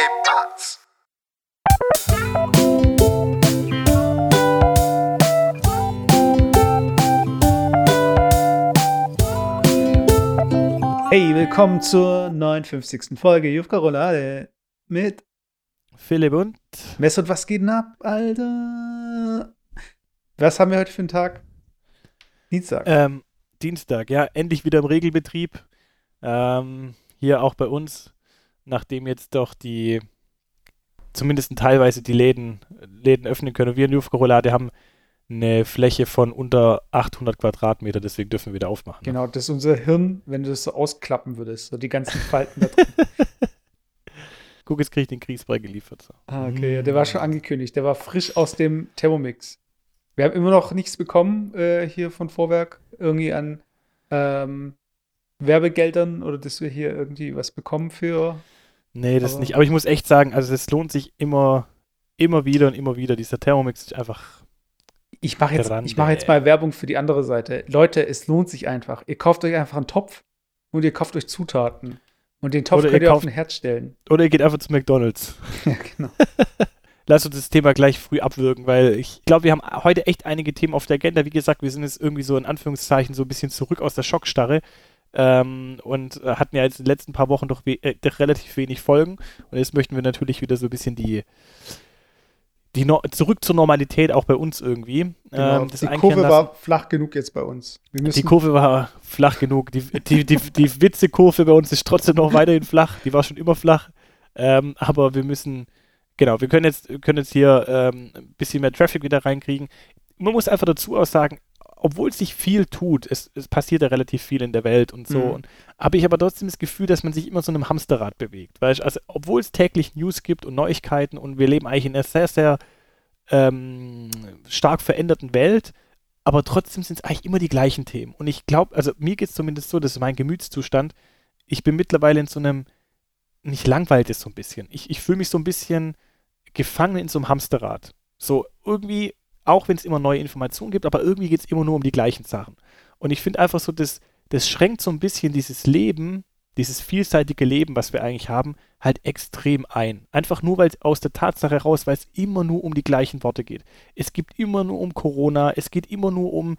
¿Qué pasa? Hey, willkommen zur 59. Folge Jufka Roulade mit Philipp und Mesut. Was geht denn ab, Alter? Was haben wir heute für einen Tag? Dienstag. ähm, Dienstag, ja, endlich wieder im Regelbetrieb. Ähm, hier auch bei uns, nachdem jetzt doch die, zumindest teilweise die Läden, Läden öffnen können. Und wir in Jufka Roulade haben eine Fläche von unter 800 Quadratmeter, deswegen dürfen wir wieder aufmachen. Genau, das ist unser Hirn, wenn du das so ausklappen würdest. So die ganzen Falten da drin. Guck, jetzt kriege ich den Kriegsbrei geliefert. So. Ah, okay, ja, der war schon angekündigt. Der war frisch aus dem Thermomix. Wir haben immer noch nichts bekommen äh, hier von Vorwerk. Irgendwie an ähm, Werbegeldern oder dass wir hier irgendwie was bekommen für. Nee, das Aber- nicht. Aber ich muss echt sagen, also es lohnt sich immer, immer wieder und immer wieder. Dieser Thermomix ist einfach Ich mache jetzt, Grande. ich mach jetzt mal Werbung für die andere Seite. Leute, es lohnt sich einfach. Ihr kauft euch einfach einen Topf und ihr kauft euch Zutaten. Und den Topf Oder ihr könnt ihr auf kauft- den Herd stellen. Oder ihr geht einfach zu McDonalds. ja, genau. Lass uns das Thema gleich früh abwürgen, weil ich glaube, wir haben heute echt einige Themen auf der Agenda. Wie gesagt, wir sind jetzt irgendwie so in Anführungszeichen so ein bisschen zurück aus der Schockstarre ähm, und äh, hatten ja jetzt in den letzten paar Wochen doch, we äh, doch relativ wenig Folgen. Und jetzt möchten wir natürlich wieder so ein bisschen die, die no zurück zur Normalität auch bei uns irgendwie. genau. Ähm, die Kurve lassen. war flach genug jetzt bei uns. Die Kurve war flach genug. Die, die, die, die Witzekurve bei uns ist trotzdem noch weiterhin flach. Die war schon immer flach. Ähm, aber wir müssen, genau, wir können jetzt, können jetzt hier ähm, ein bisschen mehr Traffic wieder reinkriegen. Man muss einfach dazu auch sagen, obwohl sich viel tut, es, es passiert ja relativ viel in der Welt und so, Mhm. und, habe ich aber trotzdem das Gefühl, dass man sich immer so in einem Hamsterrad bewegt. Weil, also, obwohl es täglich News gibt und Neuigkeiten und wir leben eigentlich in einer sehr, sehr ähm, stark veränderten Welt, aber trotzdem sind es eigentlich immer die gleichen Themen. Und ich glaube, also mir geht es zumindest so, das ist mein Gemütszustand. Ich bin mittlerweile in so einem, nicht langweilt es so ein bisschen. Ich, ich fühle mich so ein bisschen gefangen in so einem Hamsterrad. So irgendwie, auch wenn es immer neue Informationen gibt, aber irgendwie geht es immer nur um die gleichen Sachen. Und ich finde einfach so, das, das schränkt so ein bisschen dieses Leben, dieses vielseitige Leben, was wir eigentlich haben, halt extrem ein. Einfach nur, weil aus der Tatsache heraus, weil es immer nur um die gleichen Worte geht. Es geht immer nur um Corona, es geht immer nur um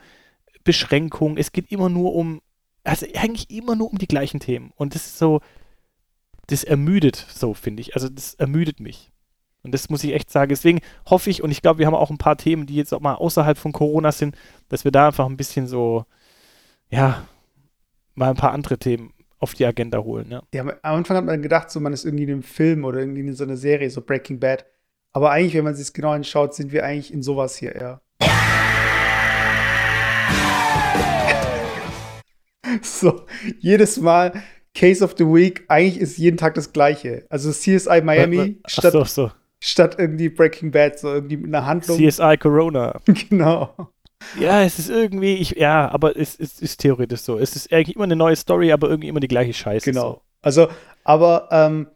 Beschränkung, es geht immer nur um, also eigentlich immer nur um die gleichen Themen. Und das ist so, das ermüdet so, finde ich. Also das ermüdet mich. Und das muss ich echt sagen. Deswegen hoffe ich, und ich glaube, wir haben auch ein paar Themen, die jetzt auch mal außerhalb von Corona sind, dass wir da einfach ein bisschen so, ja, mal ein paar andere Themen auf die Agenda holen. Ja. Ja, am Anfang hat man gedacht, so man ist irgendwie in einem Film oder irgendwie in so einer Serie, so Breaking Bad. Aber eigentlich, wenn man sich genau anschaut, sind wir eigentlich in sowas hier eher. so, jedes Mal Case of the Week, eigentlich ist jeden Tag das gleiche. Also CSI Miami Ach statt, so, so. Statt irgendwie Breaking Bad, so irgendwie mit einer Handlung. CSI Corona. genau. Ja, es ist irgendwie, ich, ja, aber es, es ist theoretisch so. Es ist eigentlich immer eine neue Story, aber irgendwie immer die gleiche Scheiße. Genau. Also, aber ähm,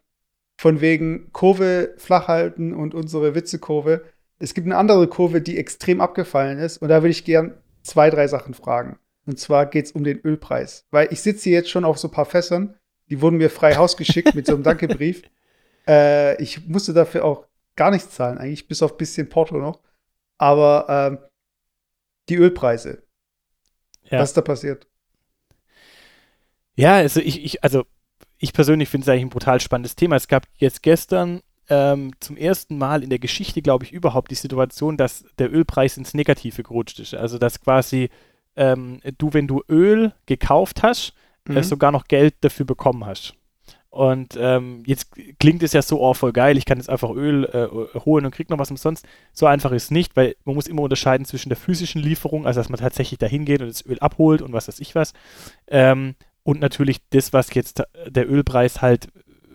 von wegen Kurve flach halten und unsere Witzekurve. Es gibt eine andere Kurve, die extrem abgefallen ist. Und da würde ich gern zwei, drei Sachen fragen. Und zwar geht es um den Ölpreis. Weil ich sitze hier jetzt schon auf so ein paar Fässern. Die wurden mir frei Haus geschickt mit so einem Dankebrief. Äh, ich musste dafür auch gar nichts zahlen, eigentlich, bis auf ein bisschen Porto noch. Aber ähm, die Ölpreise. Ja. Was ist da passiert? Ja, also ich, ich, also ich persönlich finde es eigentlich ein brutal spannendes Thema. Es gab jetzt gestern ähm, zum ersten Mal in der Geschichte, glaube ich, überhaupt die Situation, dass der Ölpreis ins Negative gerutscht ist. Also dass quasi ähm, du, wenn du Öl gekauft hast, Mhm. äh, sogar noch Geld dafür bekommen hast. Und ähm, jetzt klingt es ja so, oh, voll geil, ich kann jetzt einfach Öl äh, holen und krieg noch was umsonst. So einfach ist nicht, weil man muss immer unterscheiden zwischen der physischen Lieferung, also dass man tatsächlich dahin geht und das Öl abholt und was weiß ich was. Ähm, und natürlich das, was jetzt der Ölpreis halt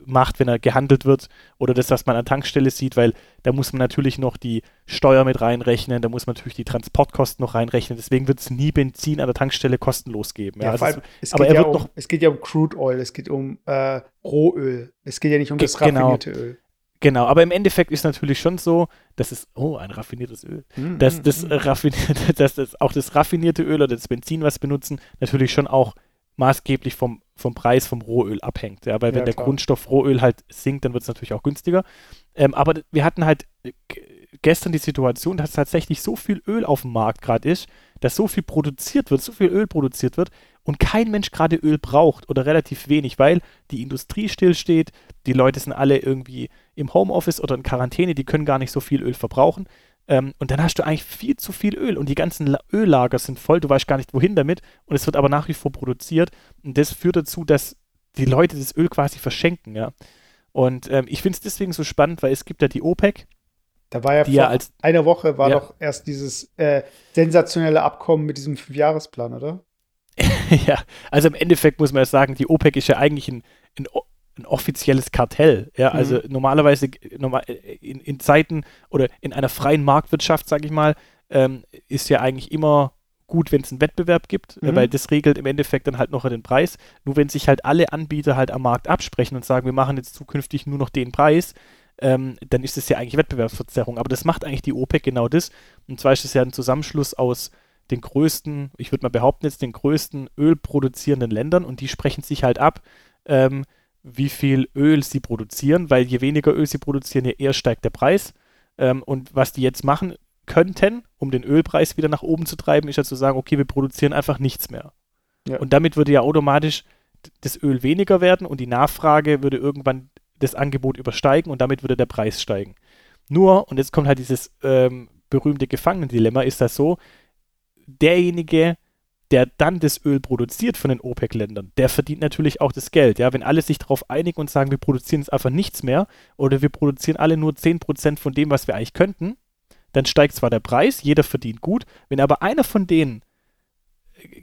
macht, wenn er gehandelt wird oder das, was man an der Tankstelle sieht, weil da muss man natürlich noch die Steuer mit reinrechnen, da muss man natürlich die Transportkosten noch reinrechnen. Deswegen wird es nie Benzin an der Tankstelle kostenlos geben. Ja, Ja, also es- aber geht er ja wird um, noch- es geht ja um Crude Oil, es geht um äh, Rohöl. Es geht ja nicht um das genau. raffinierte Öl. Genau, aber im Endeffekt ist natürlich schon so, dass es, oh, ein raffiniertes Öl, Mhm, dass das, äh, raffinierte, dass das auch das raffinierte Öl oder das Benzin, was benutzen, natürlich schon auch maßgeblich vom, vom Preis vom Rohöl abhängt. Ja, weil wenn Ja, der. Grundstoff Rohöl halt sinkt, dann wird es natürlich auch günstiger. Ähm, aber wir hatten halt gestern die Situation, dass tatsächlich so viel Öl auf dem Markt gerade ist, dass so viel produziert wird, so viel Öl produziert wird und kein Mensch gerade Öl braucht oder relativ wenig, weil die Industrie stillsteht, die Leute sind alle irgendwie im Homeoffice oder in Quarantäne, die können gar nicht so viel Öl verbrauchen. Ähm, und dann hast du eigentlich viel zu viel Öl und die ganzen La Öllager sind voll, du weißt gar nicht wohin damit und es wird aber nach wie vor produziert und das führt dazu, dass die Leute das Öl quasi verschenken, ja. Und ähm, ich finde es deswegen so spannend, weil es gibt ja die OPEC, Da war ja vor ja als einer Woche war Ja. doch erst dieses äh, sensationelle Abkommen mit diesem Fünfjahresplan, oder? ja, also im Endeffekt muss man ja sagen, die OPEC ist ja eigentlich ein, ein, ein offizielles Kartell. Ja, also normalerweise äh, normal, äh, in, in Zeiten oder in einer freien Marktwirtschaft, sage ich mal, ähm, ist ja eigentlich immer gut, wenn es einen Wettbewerb gibt, äh, Mhm. weil das regelt im Endeffekt dann halt noch den Preis. Nur wenn sich halt alle Anbieter halt am Markt absprechen und sagen, wir machen jetzt zukünftig nur noch den Preis, ähm, dann ist es ja eigentlich Wettbewerbsverzerrung. Aber das macht eigentlich die OPEC genau das. Und zwar ist es ja ein Zusammenschluss aus den größten, ich würde mal behaupten, jetzt den größten ölproduzierenden Ländern und die sprechen sich halt ab, ähm, wie viel Öl sie produzieren, weil je weniger Öl sie produzieren, je eher steigt der Preis. Ähm, und was die jetzt machen könnten, um den Ölpreis wieder nach oben zu treiben, ist ja zu sagen, okay, wir produzieren einfach nichts mehr. Ja. Und damit würde ja automatisch das Öl weniger werden und die Nachfrage würde irgendwann das Angebot übersteigen und damit würde der Preis steigen. Nur, und jetzt kommt halt dieses ähm, berühmte Gefangenendilemma, ist das so, derjenige, der dann das Öl produziert von den OPEC-Ländern, der verdient natürlich auch das Geld. Ja, wenn alle sich darauf einigen und sagen, wir produzieren jetzt einfach nichts mehr oder wir produzieren alle nur 10% von dem, was wir eigentlich könnten, dann steigt zwar der Preis, jeder verdient gut, wenn aber einer von denen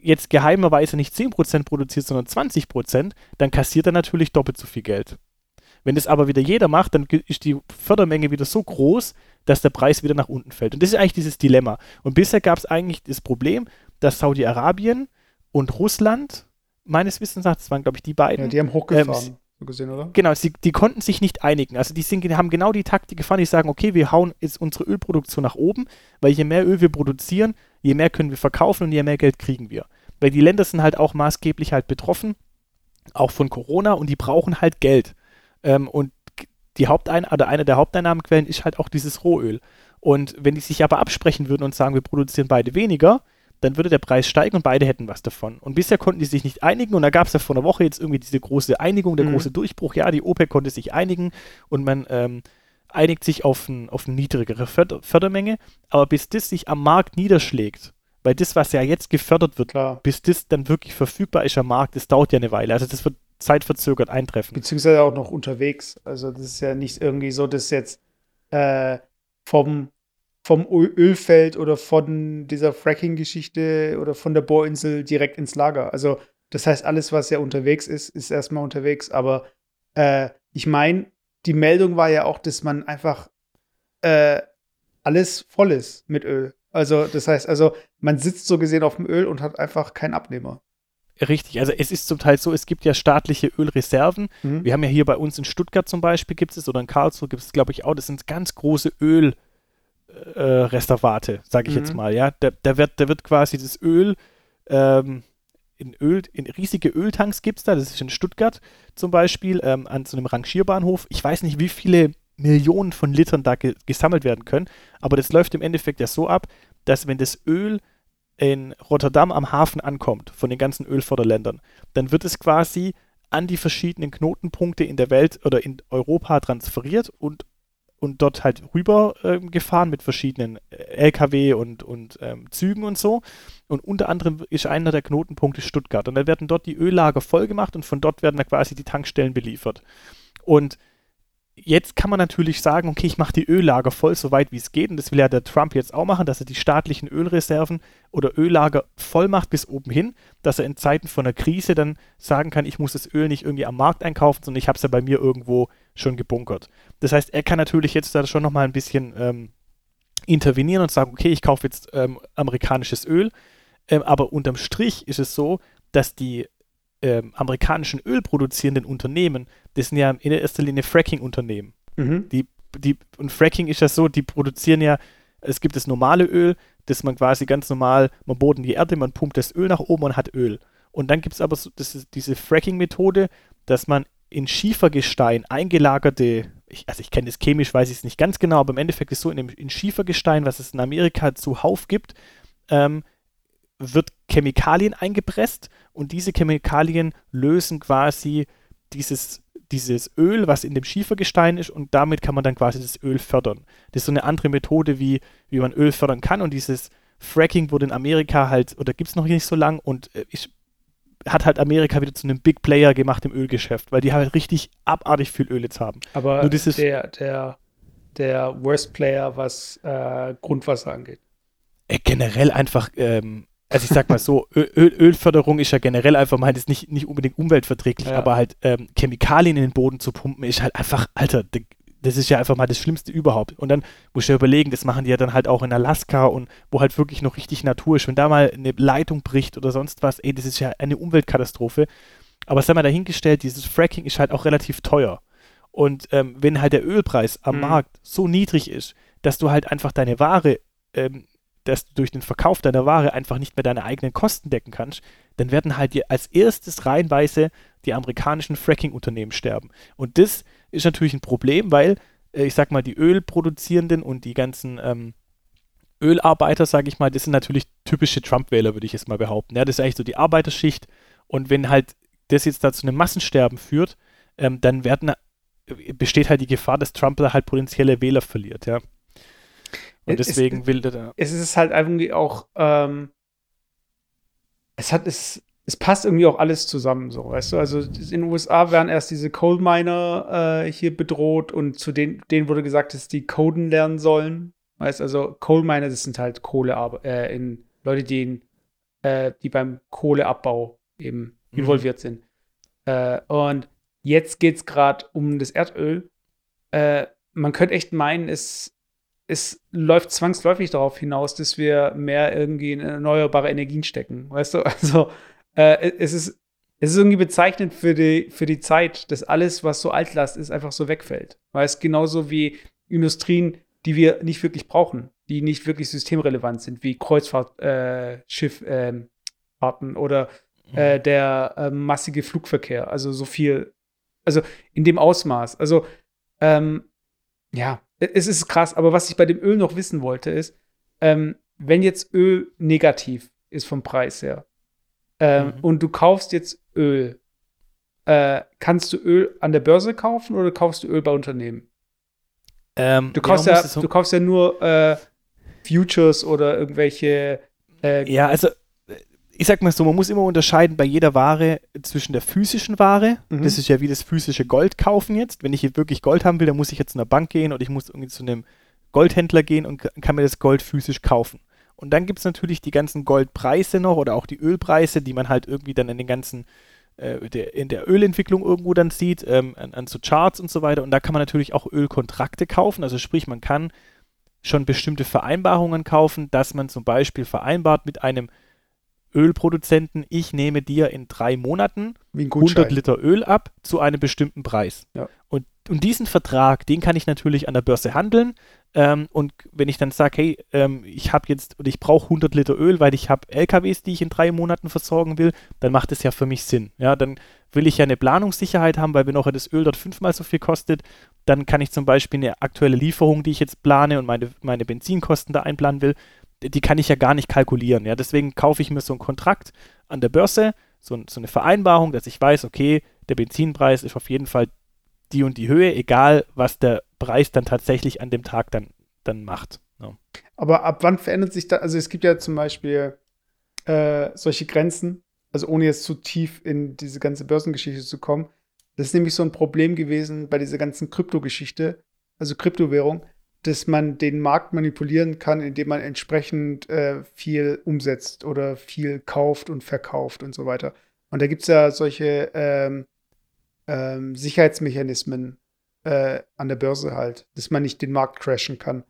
jetzt geheimerweise nicht 10% produziert, sondern 20%, dann kassiert er natürlich doppelt so viel Geld. Wenn das aber wieder jeder macht, dann ist die Fördermenge wieder so groß, dass der Preis wieder nach unten fällt. Und das ist eigentlich dieses Dilemma. Und bisher gab es eigentlich das Problem, dass Saudi-Arabien und Russland, meines Wissens nach, das waren, glaube ich, die beiden, Ja, die haben hochgefahren, Ähm, gesehen, oder? Genau, sie, die konnten sich nicht einigen. Also die sind, haben genau die Taktik gefahren, die sagen, okay, wir hauen jetzt unsere Ölproduktion nach oben, weil je mehr Öl wir produzieren, je mehr können wir verkaufen und je mehr Geld kriegen wir. Weil die Länder sind halt auch maßgeblich halt betroffen, auch von Corona und die brauchen halt Geld. Ähm, und die Hauptein oder eine der Haupteinnahmequellen ist halt auch dieses Rohöl. Und wenn die sich aber absprechen würden und sagen, wir produzieren beide weniger, dann würde der Preis steigen und beide hätten was davon. Und bisher konnten die sich nicht einigen und da gab es ja vor einer Woche jetzt irgendwie diese große Einigung, der Mhm. große Durchbruch. Ja, die OPEC konnte sich einigen und man ähm, einigt sich auf, ein, auf eine niedrigere Förder Fördermenge. Aber bis das sich am Markt niederschlägt, weil das, was ja jetzt gefördert wird, Klar. bis das dann wirklich verfügbar ist am Markt, das dauert ja eine Weile. Also das wird zeitverzögert eintreffen. Beziehungsweise auch noch unterwegs. Also das ist ja nicht irgendwie so, dass jetzt äh, vom, vom Ölfeld oder von dieser Fracking-Geschichte oder von der Bohrinsel direkt ins Lager. Also das heißt, alles, was ja unterwegs ist, ist erstmal unterwegs. Aber äh, ich meine, die Meldung war ja auch, dass man einfach äh, alles voll ist mit Öl. Also das heißt, also man sitzt so gesehen auf dem Öl und hat einfach keinen Abnehmer. Richtig, also es ist zum Teil so, es gibt ja staatliche Ölreserven. Mhm. Wir haben ja hier bei uns in Stuttgart zum Beispiel gibt es oder in Karlsruhe gibt es, glaube ich, auch, das sind ganz große Ölreservate, äh, Reservate, sage ich Mhm. jetzt mal, ja. Da, da, wird, da wird quasi das Öl ähm, in Öl, in riesige Öltanks gibt es da, das ist in Stuttgart zum Beispiel, ähm, an so einem Rangierbahnhof. Ich weiß nicht, wie viele Millionen von Litern da ge gesammelt werden können, aber das läuft im Endeffekt ja so ab, dass wenn das Öl in Rotterdam am Hafen ankommt, von den ganzen Ölförderländern, dann wird es quasi an die verschiedenen Knotenpunkte in der Welt oder in Europa transferiert und, und dort halt rüber ähm, gefahren mit verschiedenen äh, LKW und, und ähm, Zügen und so. Und unter anderem ist einer der Knotenpunkte Stuttgart. Und dann werden dort die Öllager vollgemacht und von dort werden dann quasi die Tankstellen beliefert. Und jetzt kann man natürlich sagen, okay, ich mache die Öllager voll, so weit wie es geht. Und das will ja der Trump jetzt auch machen, dass er die staatlichen Ölreserven oder Öllager voll macht bis oben hin, dass er in Zeiten von einer Krise dann sagen kann, ich muss das Öl nicht irgendwie am Markt einkaufen, sondern ich habe es ja bei mir irgendwo schon gebunkert. Das heißt, er kann natürlich jetzt da schon nochmal ein bisschen ähm, intervenieren und sagen, okay, ich kaufe jetzt ähm, amerikanisches Öl. Ähm, aber unterm Strich ist es so, dass die ähm, amerikanischen ölproduzierenden Unternehmen, das sind ja in erster Linie Fracking-Unternehmen. Mhm. Die, die, und Fracking ist ja so, die produzieren ja, es gibt das normale Öl, das man quasi ganz normal, man in die Erde, man pumpt das Öl nach oben und hat Öl. Und dann gibt es aber so, diese Fracking-Methode, dass man in Schiefergestein eingelagerte, ich, also ich kenne das chemisch, weiß ich es nicht ganz genau, aber im Endeffekt ist so in, dem, in Schiefergestein, was es in Amerika zuhauf gibt, ähm, wird Chemikalien eingepresst und diese Chemikalien lösen quasi dieses, dieses Öl, was in dem Schiefergestein ist und damit kann man dann quasi das Öl fördern. Das ist so eine andere Methode, wie, wie man Öl fördern kann und dieses Fracking wurde in Amerika halt, oder gibt es noch nicht so lang und äh, ich, hat halt Amerika wieder zu einem Big Player gemacht im Ölgeschäft, weil die halt richtig abartig viel Öl jetzt haben. Aber Nur dieses, der, der, der Worst Player, was äh, Grundwasser angeht. Äh, generell einfach ähm, also ich sag mal so, Öl, Ölförderung ist ja generell einfach mal, ist nicht, nicht unbedingt umweltverträglich, ja. aber halt ähm, Chemikalien in den Boden zu pumpen, ist halt einfach, Alter, das ist ja einfach mal das Schlimmste überhaupt. Und dann muss ich ja überlegen, das machen die ja dann halt auch in Alaska und wo halt wirklich noch richtig Natur ist. Wenn da mal eine Leitung bricht oder sonst was, ey, das ist ja eine Umweltkatastrophe. Aber sei mal dahingestellt, dieses Fracking ist halt auch relativ teuer. Und ähm, wenn halt der Ölpreis am mhm. Markt so niedrig ist, dass du halt einfach deine Ware ähm, dass du durch den Verkauf deiner Ware einfach nicht mehr deine eigenen Kosten decken kannst, dann werden halt dir als erstes reihenweise die amerikanischen Fracking-Unternehmen sterben. Und das ist natürlich ein Problem, weil, äh, ich sag mal, die Ölproduzierenden und die ganzen ähm, Ölarbeiter, sage ich mal, das sind natürlich typische Trump-Wähler, würde ich jetzt mal behaupten. Ja, das ist eigentlich so die Arbeiterschicht. Und wenn halt das jetzt dazu einem Massensterben führt, ähm, dann werden, äh, besteht halt die Gefahr, dass Trump da halt potenzielle Wähler verliert, ja. Und deswegen es, will der da. Es ist halt irgendwie auch, ähm, es hat, es, es passt irgendwie auch alles zusammen, so, weißt du? Also in den USA werden erst diese Coal Miner äh, hier bedroht und zu denen, denen wurde gesagt, dass die Coden lernen sollen. Weißt also Coal Miner, das sind halt Kohle, äh, in Leute, die, in, äh, die beim Kohleabbau eben mhm. involviert sind. Äh, und jetzt geht es gerade um das Erdöl. Äh, man könnte echt meinen, es es läuft zwangsläufig darauf hinaus, dass wir mehr irgendwie in erneuerbare Energien stecken. Weißt du, also äh, es ist es ist irgendwie bezeichnend für die, für die Zeit, dass alles, was so Altlast ist, einfach so wegfällt. Weil es genauso wie Industrien, die wir nicht wirklich brauchen, die nicht wirklich systemrelevant sind, wie Kreuzfahrtschiffarten äh, äh, oder äh, der äh, massige Flugverkehr. Also so viel, also in dem Ausmaß. Also ähm, ja, es ist krass, aber was ich bei dem Öl noch wissen wollte, ist, ähm, wenn jetzt Öl negativ ist vom Preis her ähm, mhm. und du kaufst jetzt Öl, äh, kannst du Öl an der Börse kaufen oder kaufst du Öl bei Unternehmen? Ähm, du, kaufst ja, so du kaufst ja nur äh, Futures oder irgendwelche. Äh, ja, also ich sag mal so, man muss immer unterscheiden bei jeder Ware zwischen der physischen Ware, mhm. das ist ja wie das physische Gold kaufen jetzt. Wenn ich hier wirklich Gold haben will, dann muss ich jetzt zu einer Bank gehen oder ich muss irgendwie zu einem Goldhändler gehen und kann mir das Gold physisch kaufen. Und dann gibt es natürlich die ganzen Goldpreise noch oder auch die Ölpreise, die man halt irgendwie dann in den ganzen, äh, der, in der Ölentwicklung irgendwo dann sieht, ähm, an, an so Charts und so weiter. Und da kann man natürlich auch Ölkontrakte kaufen. Also sprich, man kann schon bestimmte Vereinbarungen kaufen, dass man zum Beispiel vereinbart mit einem Ölproduzenten, ich nehme dir in drei Monaten 100 Liter Öl ab zu einem bestimmten Preis. Ja. Und, und diesen Vertrag, den kann ich natürlich an der Börse handeln. Ähm, und wenn ich dann sage, hey, ähm, ich habe jetzt und ich brauche 100 Liter Öl, weil ich habe LKWs, die ich in drei Monaten versorgen will, dann macht es ja für mich Sinn. Ja, dann will ich ja eine Planungssicherheit haben, weil wenn auch das Öl dort fünfmal so viel kostet, dann kann ich zum Beispiel eine aktuelle Lieferung, die ich jetzt plane und meine, meine Benzinkosten da einplanen will, die kann ich ja gar nicht kalkulieren. Ja? Deswegen kaufe ich mir so einen Kontrakt an der Börse, so, so, eine Vereinbarung, dass ich weiß, okay, der Benzinpreis ist auf jeden Fall die und die Höhe, egal was der Preis dann tatsächlich an dem Tag dann, dann macht. Ja. Aber ab wann verändert sich da, also es gibt ja zum Beispiel äh, solche Grenzen, also ohne jetzt zu tief in diese ganze Börsengeschichte zu kommen, das ist nämlich so ein Problem gewesen bei dieser ganzen Kryptogeschichte, also Kryptowährung, dass man den Markt manipulieren kann, indem man entsprechend äh, viel umsetzt oder viel kauft und verkauft und so weiter. Und da gibt es ja solche ähm, ähm, Sicherheitsmechanismen äh, an der Börse halt, dass man nicht den Markt crashen kann.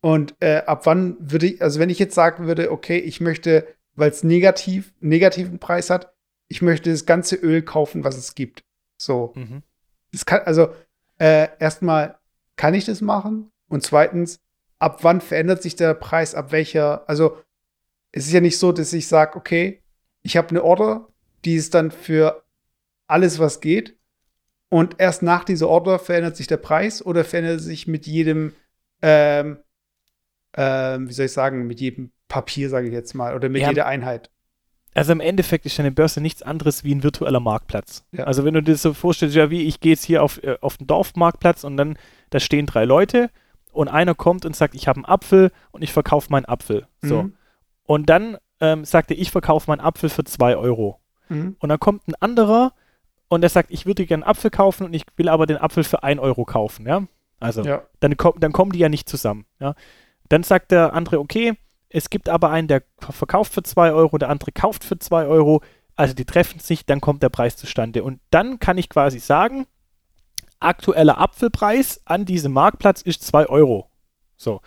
Und äh, ab wann würde ich, also wenn ich jetzt sagen würde, okay, ich möchte, weil es negativ, negativen Preis hat, ich möchte das ganze Öl kaufen, was es gibt. So. Mhm. Das kann, also äh, erstmal kann ich das machen, und zweitens, ab wann verändert sich der Preis, ab welcher, also es ist ja nicht so, dass ich sage, okay, ich habe eine Order die ist dann für alles, was geht. Und erst nach dieser Order verändert sich der Preis oder verändert sich mit jedem, ähm, ähm, wie soll ich sagen, mit jedem Papier, sage ich jetzt mal, oder mit Ja. jeder Einheit. Also im Endeffekt ist eine Börse nichts anderes wie ein virtueller Marktplatz. Ja. Also wenn du dir das so vorstellst, ja wie, ich gehe jetzt hier auf, äh, auf den Dorfmarktplatz und dann, da stehen drei Leute und einer kommt und sagt, ich habe einen Apfel und ich verkaufe meinen Apfel. So. Mhm. Und dann ähm, sagt er, ich verkaufe meinen Apfel für zwei Euro. Mhm. Und dann kommt ein anderer und der sagt, ich würde gerne einen Apfel kaufen und ich will aber den Apfel für ein Euro kaufen, ja. Also Ja. dann, dann kommen die ja nicht zusammen. Ja? Dann sagt der andere, okay, es gibt aber einen, der verkauft für 2 Euro, der andere kauft für 2 Euro, also die treffen sich, dann kommt der Preis zustande. Und dann kann ich quasi sagen, aktueller Apfelpreis an diesem Marktplatz ist 2 Euro. So.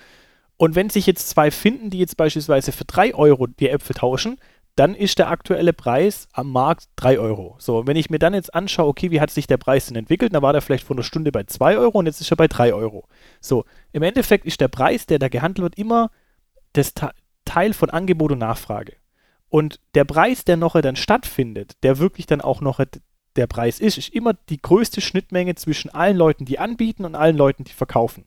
Und wenn sich jetzt zwei finden, die jetzt beispielsweise für 3 Euro die Äpfel tauschen, dann ist der aktuelle Preis am Markt 3 Euro. So, wenn ich mir dann jetzt anschaue, okay, wie hat sich der Preis denn entwickelt, dann war der vielleicht vor einer Stunde bei 2 Euro und jetzt ist er bei 3 Euro. So, im Endeffekt ist der Preis, der da gehandelt wird, immer das Te- Teil von Angebot und Nachfrage. Und der Preis, der noch dann stattfindet, der wirklich dann auch noch der Preis ist, ist immer die größte Schnittmenge zwischen allen Leuten, die anbieten und allen Leuten, die verkaufen.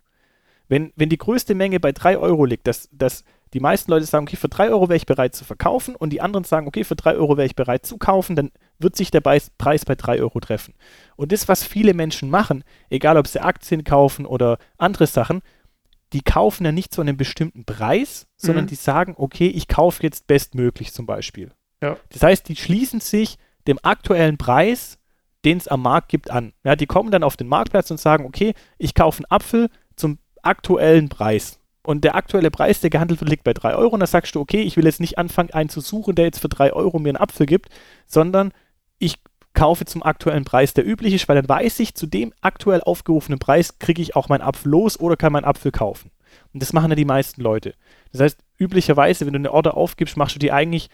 Wenn, wenn die größte Menge bei 3 Euro liegt, dass, dass die meisten Leute sagen, okay, für 3 Euro wäre ich bereit zu verkaufen und die anderen sagen, okay, für 3 Euro wäre ich bereit zu kaufen, dann wird sich der Preis, bei 3 Euro treffen. Und das, was viele Menschen machen, egal ob sie Aktien kaufen oder andere Sachen, die kaufen ja nicht zu einem bestimmten Preis, sondern Mhm. die sagen, okay, ich kaufe jetzt bestmöglich zum Beispiel. Ja. Das heißt, die schließen sich dem aktuellen Preis, den es am Markt gibt, an. Ja, die kommen dann auf den Marktplatz und sagen, okay, ich kaufe einen Apfel zum aktuellen Preis. Und der aktuelle Preis, der gehandelt wird, liegt bei 3 Euro. Und da sagst du, okay, ich will jetzt nicht anfangen, einen zu suchen, der jetzt für 3 Euro mir einen Apfel gibt, sondern ich kaufe zum aktuellen Preis, der üblich ist, weil dann weiß ich, zu dem aktuell aufgerufenen Preis kriege ich auch meinen Apfel los oder kann meinen Apfel kaufen. Und das machen ja die meisten Leute. Das heißt, üblicherweise, wenn du eine Order aufgibst, machst du die eigentlich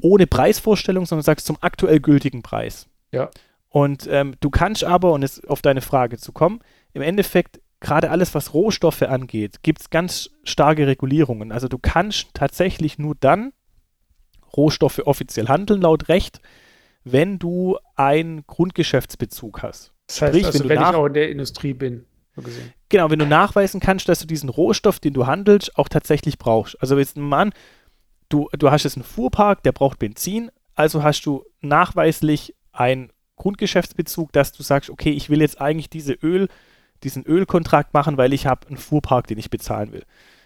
ohne Preisvorstellung, sondern sagst zum aktuell gültigen Preis. Ja. Und ähm, du kannst aber, und jetzt auf deine Frage zu kommen, im Endeffekt gerade alles, was Rohstoffe angeht, gibt es ganz starke Regulierungen. Also du kannst tatsächlich nur dann Rohstoffe offiziell handeln, laut Recht, wenn du einen Grundgeschäftsbezug hast. Das heißt, Sprich, also, wenn wenn, ich auch in der Industrie bin, so. Genau, wenn du nachweisen kannst, dass du diesen Rohstoff, den du handelst, auch tatsächlich brauchst. Also jetzt mal an, du, du hast jetzt einen Fuhrpark, der braucht Benzin, also hast du nachweislich einen Grundgeschäftsbezug, dass du sagst, okay, ich will jetzt eigentlich diese Öl, diesen Ölkontrakt machen, weil ich habe einen Fuhrpark, den ich bezahlen will.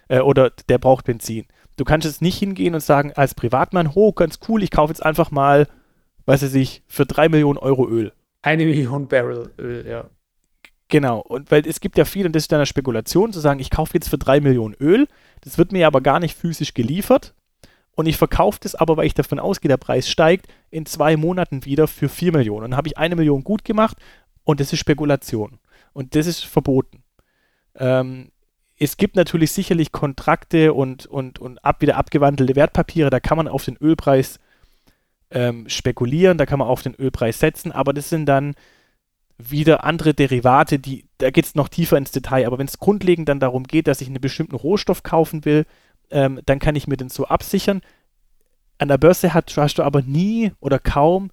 Äh, oder der braucht Benzin. Du kannst jetzt nicht hingehen und sagen, als Privatmann, ho, ganz cool, ich kaufe jetzt einfach mal, weiß ich nicht, für drei Millionen Euro Öl. Eine Million Barrel Öl, ja. Genau, und weil es gibt ja viel, und das ist dann eine Spekulation, zu sagen, ich kaufe jetzt für drei Millionen Öl, das wird mir aber gar nicht physisch geliefert und ich verkaufe das aber, weil ich davon ausgehe, der Preis steigt, in zwei Monaten wieder für vier Millionen. Und dann habe ich eine Million gut gemacht und das ist Spekulation. Und das ist verboten. Ähm, es gibt natürlich sicherlich Kontrakte und, und, und ab, wieder abgewandelte Wertpapiere, da kann man auf den Ölpreis ähm, spekulieren, da kann man auf den Ölpreis setzen, aber das sind dann wieder andere Derivate, die, da geht es noch tiefer ins Detail, aber wenn es grundlegend dann darum geht, dass ich einen bestimmten Rohstoff kaufen will, ähm, dann kann ich mir den so absichern. An der Börse hat, hast du aber nie oder kaum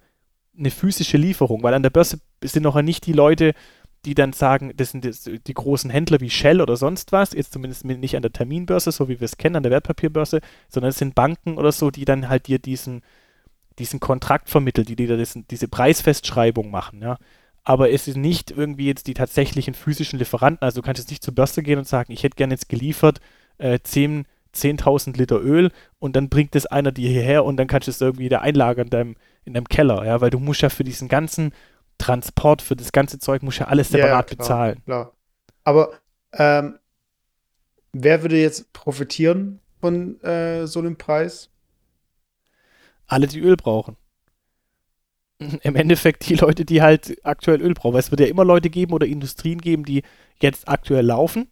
eine physische Lieferung, weil an der Börse sind noch nicht die Leute, die dann sagen, das sind die großen Händler wie Shell oder sonst was, jetzt zumindest nicht an der Terminbörse, so wie wir es kennen, an der Wertpapierbörse, sondern es sind Banken oder so, die dann halt dir diesen, diesen Kontrakt vermitteln, die dir das, diese Preisfestschreibung machen, ja. Aber es ist nicht irgendwie jetzt die tatsächlichen physischen Lieferanten. Also du kannst jetzt nicht zur Börse gehen und sagen, ich hätte gerne jetzt geliefert äh, 10 10.000 Liter Öl und dann bringt es einer dir hierher und dann kannst du es irgendwie da einlagern in deinem, in deinem Keller, ja, weil du musst ja für diesen ganzen Transport, für das ganze Zeug, musst ja alles Ja, ja, separat klar. bezahlen. Klar. Aber ähm, wer würde jetzt profitieren von äh, so einem Preis? Alle, die Öl brauchen. Im Endeffekt die Leute, die halt aktuell Öl brauchen. Weil es wird ja immer Leute geben oder Industrien geben, die jetzt aktuell laufen,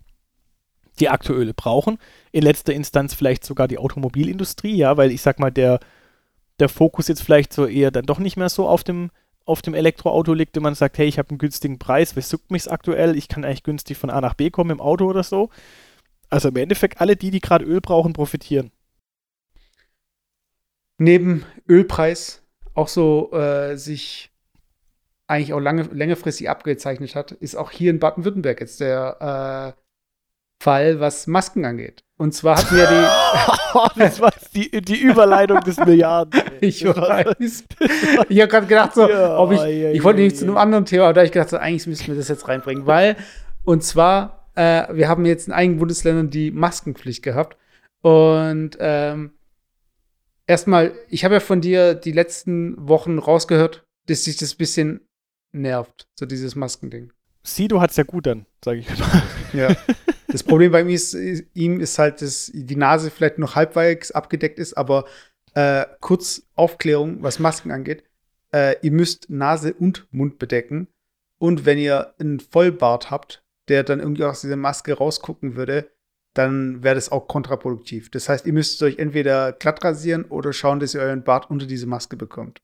die aktuell Öl brauchen. In letzter Instanz vielleicht sogar die Automobilindustrie, ja, weil ich sag mal, der, der Fokus jetzt vielleicht so eher dann doch nicht mehr so auf dem, auf dem Elektroauto liegt, wenn man sagt, hey, ich habe einen günstigen Preis, was juckt mich aktuell, ich kann eigentlich günstig von A nach B kommen im Auto oder so. Also im Endeffekt alle die, die gerade Öl brauchen, profitieren. Neben Ölpreis auch so äh, sich eigentlich auch lange, längerfristig abgezeichnet hat, ist auch hier in Baden-Württemberg jetzt der äh, Fall, was Masken angeht. Und zwar hatten wir die. das war die, die Überleitung des Milliarden. ich weiß. ich habe gerade gedacht, so, ja, ob ich. Ja, ich wollte ja, nicht zu einem anderen Thema, aber da habe ich gedacht, so, eigentlich müssen wir das jetzt reinbringen, weil, und zwar, äh, wir haben jetzt in einigen Bundesländern die Maskenpflicht gehabt. Und ähm, erstmal, ich habe ja von dir die letzten Wochen rausgehört, dass sich das ein bisschen nervt, so dieses Maskending. Sido hat es ja gut dann, sage ich mal. Ja. Das Problem bei ihm ist, ihm ist halt, dass die Nase vielleicht noch halbwegs abgedeckt ist, aber äh, kurz Aufklärung, was Masken angeht. Äh, ihr müsst Nase und Mund bedecken. Und wenn ihr einen Vollbart habt, der dann irgendwie aus dieser Maske rausgucken würde, dann wäre das auch kontraproduktiv. Das heißt, ihr müsst euch entweder glatt rasieren oder schauen, dass ihr euren Bart unter diese Maske bekommt.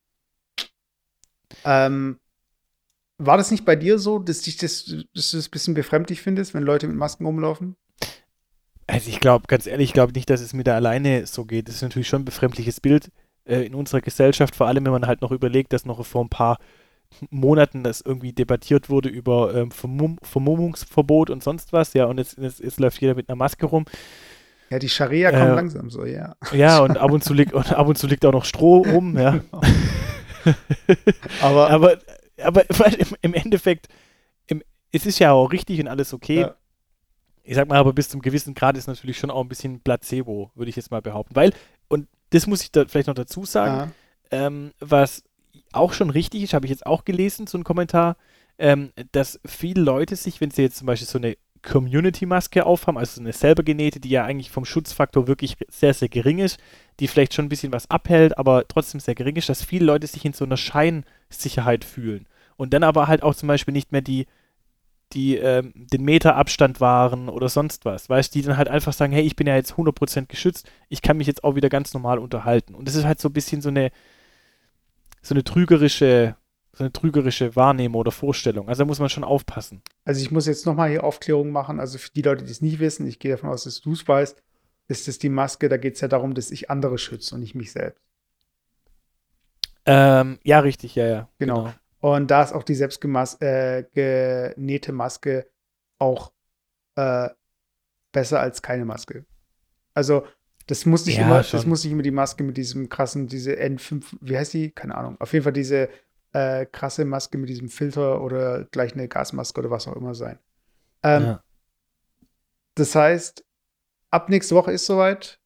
Ähm, war das nicht bei dir so, dass, dich das, dass du das ein bisschen befremdlich findest, wenn Leute mit Masken rumlaufen? Also ich glaube, ganz ehrlich, ich glaube nicht, dass es mir da alleine so geht. Das ist natürlich schon ein befremdliches Bild äh, in unserer Gesellschaft, vor allem wenn man halt noch überlegt, dass noch vor ein paar Monaten das irgendwie debattiert wurde über ähm, Vermumm Vermummungsverbot und sonst was, ja, und jetzt, jetzt, jetzt, läuft jeder mit einer Maske rum. Ja, die Scharia kommt äh, langsam so, ja. Ja, und ab und zu liegt, und ab und zu liegt auch noch Stroh rum, ja. aber, aber aber im, im Endeffekt, im, es ist ja auch richtig und alles okay. Ja. Ich sag mal, aber bis zum gewissen Grad ist natürlich schon auch ein bisschen Placebo, würde ich jetzt mal behaupten. Weil, und das muss ich da vielleicht noch dazu sagen, ja. ähm, was auch schon richtig ist, habe ich jetzt auch gelesen, so ein Kommentar, ähm, dass viele Leute sich, wenn sie jetzt zum Beispiel so eine Community-Maske aufhaben, also eine selber genähte, die ja eigentlich vom Schutzfaktor wirklich sehr, sehr gering ist, die vielleicht schon ein bisschen was abhält, aber trotzdem sehr gering ist, dass viele Leute sich in so einer Scheinsicherheit fühlen. Und dann aber halt auch zum Beispiel nicht mehr die, die ähm, den Meter Abstand wahren oder sonst was, weißt die dann halt einfach sagen, hey, ich bin ja jetzt 100% geschützt, ich kann mich jetzt auch wieder ganz normal unterhalten. Und das ist halt so ein bisschen so eine so eine trügerische so eine trügerische Wahrnehmung oder Vorstellung. Also da muss man schon aufpassen. Also ich muss jetzt nochmal hier Aufklärung machen. Also für die Leute, die es nicht wissen, ich gehe davon aus, dass du es weißt, ist es die Maske, da geht es ja darum, dass ich andere schütze und nicht mich selbst. Ähm, ja, richtig, ja, ja. Genau. genau. Und da ist auch die selbstgenähte äh, Maske auch äh, besser als keine Maske. Also das muss nicht ja, immer, schon. das muss nicht immer die Maske mit diesem krassen, diese N5, wie heißt die? Keine Ahnung. Auf jeden Fall diese äh, krasse Maske mit diesem Filter oder gleich eine Gasmaske oder was auch immer sein. Ähm, ja. Das heißt, ab nächste Woche ist soweit.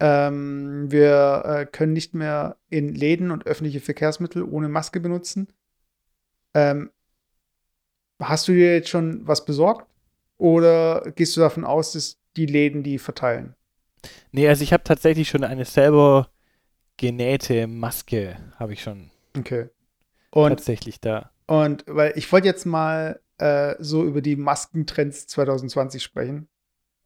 Ähm, wir äh, können nicht mehr in Läden und öffentliche Verkehrsmittel ohne Maske benutzen. Ähm, hast du dir jetzt schon was besorgt? Oder gehst du davon aus, dass die Läden die verteilen? Nee, also ich habe tatsächlich schon eine selber genähte Maske, habe ich schon. Okay. Und, tatsächlich da. Und weil ich wollte jetzt mal äh, so über die Maskentrends 2020 sprechen.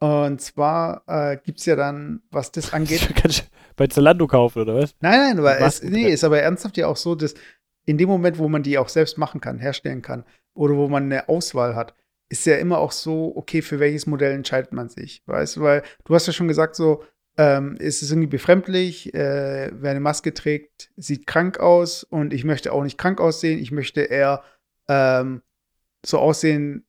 Und zwar äh, gibt es ja dann, was das angeht. Kannst du bei Zalando kaufen, oder was? Nein, nein, aber es, nee, ist aber ernsthaft ja auch so, dass in dem Moment, wo man die auch selbst machen kann, herstellen kann, oder wo man eine Auswahl hat, ist ja immer auch so, okay, für welches Modell entscheidet man sich, weißt du? Weil du hast ja schon gesagt, so, ähm, ist es irgendwie befremdlich, äh, wer eine Maske trägt, sieht krank aus und ich möchte auch nicht krank aussehen, ich möchte eher ähm, so aussehen,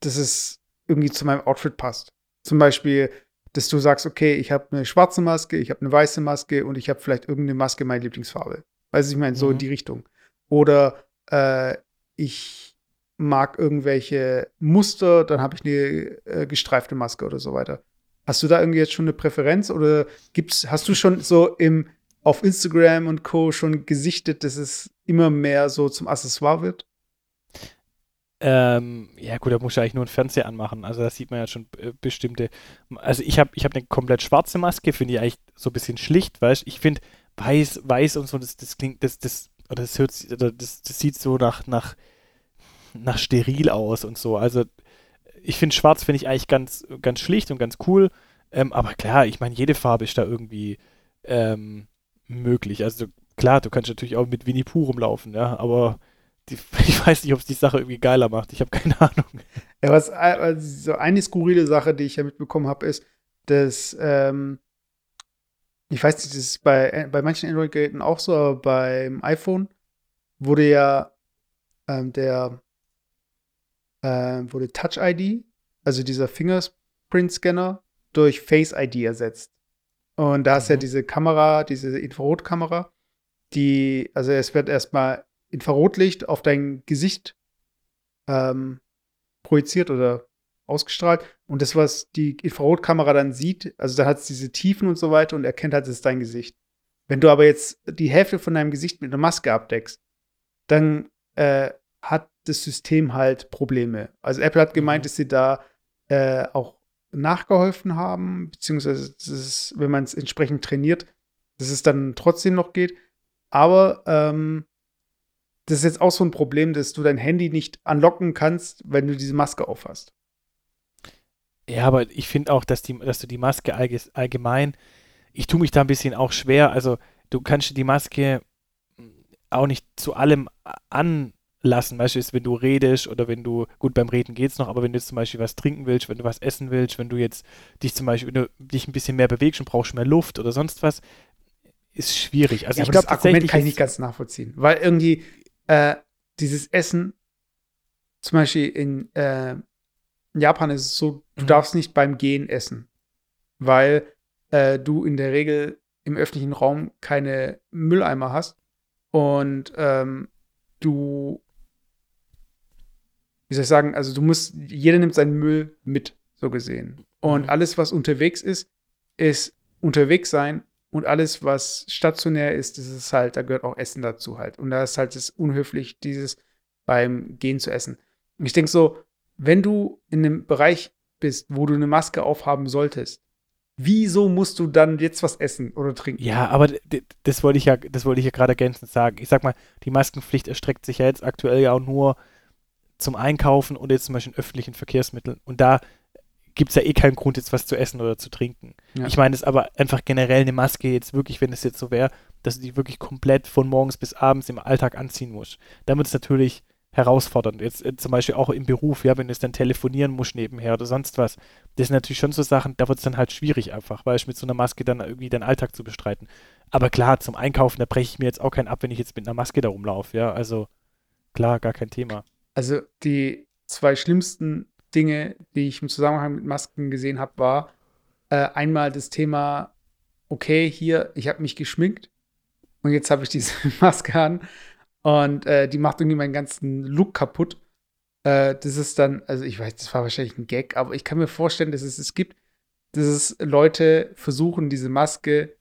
dass es irgendwie zu meinem Outfit passt. Zum Beispiel, dass du sagst, okay, ich habe eine schwarze Maske, ich habe eine weiße Maske und ich habe vielleicht irgendeine Maske meine Lieblingsfarbe. Weißt du, ich meine, so mhm. in die Richtung. Oder äh, ich mag irgendwelche Muster, dann habe ich eine äh, gestreifte Maske oder so weiter. Hast du da irgendwie jetzt schon eine Präferenz oder gibt's, hast du schon so im, auf Instagram und Co. schon gesichtet, dass es immer mehr so zum Accessoire wird? Ähm, ja gut, da muss ich eigentlich nur einen Fernseher anmachen. Also da sieht man ja schon äh, bestimmte. Also ich habe ich hab eine komplett schwarze Maske, finde ich eigentlich so ein bisschen schlicht, weißt Ich finde weiß, weiß und so, das, das klingt, das, das, oder das hört das, das sieht so nach, nach, nach steril aus und so. Also ich finde schwarz finde ich eigentlich ganz, ganz schlicht und ganz cool. Ähm, aber klar, ich meine, jede Farbe ist da irgendwie ähm, möglich. Also klar, du kannst natürlich auch mit Winnie Pooh rumlaufen, ja, aber die, ich weiß nicht, ob es die Sache irgendwie geiler macht. Ich habe keine Ahnung. Ja, was also eine skurrile Sache, die ich ja mitbekommen habe, ist, dass ähm, ich weiß nicht, das ist bei, äh, bei manchen Android-Geräten auch so, aber beim iPhone wurde ja ähm, der äh, wurde Touch ID, also dieser Fingerprint-Scanner, durch Face ID ersetzt. Und da ist mhm. ja diese Kamera, diese Infrarotkamera, die, also es wird erstmal Infrarotlicht auf dein Gesicht ähm, projiziert oder ausgestrahlt. Und das, was die Infrarotkamera dann sieht, also da hat es diese Tiefen und so weiter und erkennt halt, es ist dein Gesicht. Wenn du aber jetzt die Hälfte von deinem Gesicht mit einer Maske abdeckst, dann äh, hat das System halt Probleme. Also Apple hat gemeint, mhm. dass sie da äh, auch nachgeholfen haben, beziehungsweise ist, wenn man es entsprechend trainiert, dass es dann trotzdem noch geht. Aber ähm, das ist jetzt auch so ein Problem, dass du dein Handy nicht anlocken kannst, wenn du diese Maske aufhast. Ja, aber ich finde auch, dass, die, dass du die Maske allgemein, ich tue mich da ein bisschen auch schwer. Also du kannst die Maske auch nicht zu allem anlassen. Beispielsweise, wenn du redest oder wenn du, gut, beim Reden geht es noch, aber wenn du jetzt zum Beispiel was trinken willst, wenn du was essen willst, wenn du jetzt dich zum Beispiel, wenn du dich ein bisschen mehr bewegst und brauchst mehr Luft oder sonst was, ist schwierig. Also ja, ich glaube, das Argument kann ich nicht ganz nachvollziehen, weil irgendwie äh, dieses Essen, zum Beispiel in, äh, in Japan ist es so, du mhm. darfst nicht beim Gehen essen, weil äh, du in der Regel im öffentlichen Raum keine Mülleimer hast und ähm, du, wie soll ich sagen, also du musst, jeder nimmt seinen Müll mit, so gesehen. Und mhm. alles, was unterwegs ist, ist unterwegs sein und alles, was stationär ist, das ist halt, da gehört auch Essen dazu halt. Und da ist halt das unhöflich, dieses beim Gehen zu essen. Und ich denke so, wenn du in einem Bereich bist, wo du eine Maske aufhaben solltest, wieso musst du dann jetzt was essen oder trinken? Ja, aber das wollte ich ja, das wollte ich ja gerade ergänzend sagen. Ich sag mal, die Maskenpflicht erstreckt sich ja jetzt aktuell ja auch nur zum Einkaufen und jetzt zum Beispiel in öffentlichen Verkehrsmitteln. Und da gibt es ja eh keinen Grund, jetzt was zu essen oder zu trinken. Ja. Ich meine, es ist aber einfach generell eine Maske jetzt wirklich, wenn es jetzt so wäre, dass du die wirklich komplett von morgens bis abends im Alltag anziehen musst. Dann wird es natürlich herausfordernd. Jetzt äh, zum Beispiel auch im Beruf, ja, wenn du es dann telefonieren musst nebenher oder sonst was. Das sind natürlich schon so Sachen, da wird es dann halt schwierig einfach, weil ich mit so einer Maske dann irgendwie deinen Alltag zu bestreiten. Aber klar, zum Einkaufen, da breche ich mir jetzt auch keinen ab, wenn ich jetzt mit einer Maske da rumlaufe, ja. Also klar, gar kein Thema. Also die zwei schlimmsten Dinge, die ich im Zusammenhang mit Masken gesehen habe, war äh, einmal das Thema, okay, hier, ich habe mich geschminkt und jetzt habe ich diese Maske an und äh, die macht irgendwie meinen ganzen Look kaputt. Äh, das ist dann, also ich weiß, das war wahrscheinlich ein Gag, aber ich kann mir vorstellen, dass es es gibt, dass es Leute versuchen, diese Maske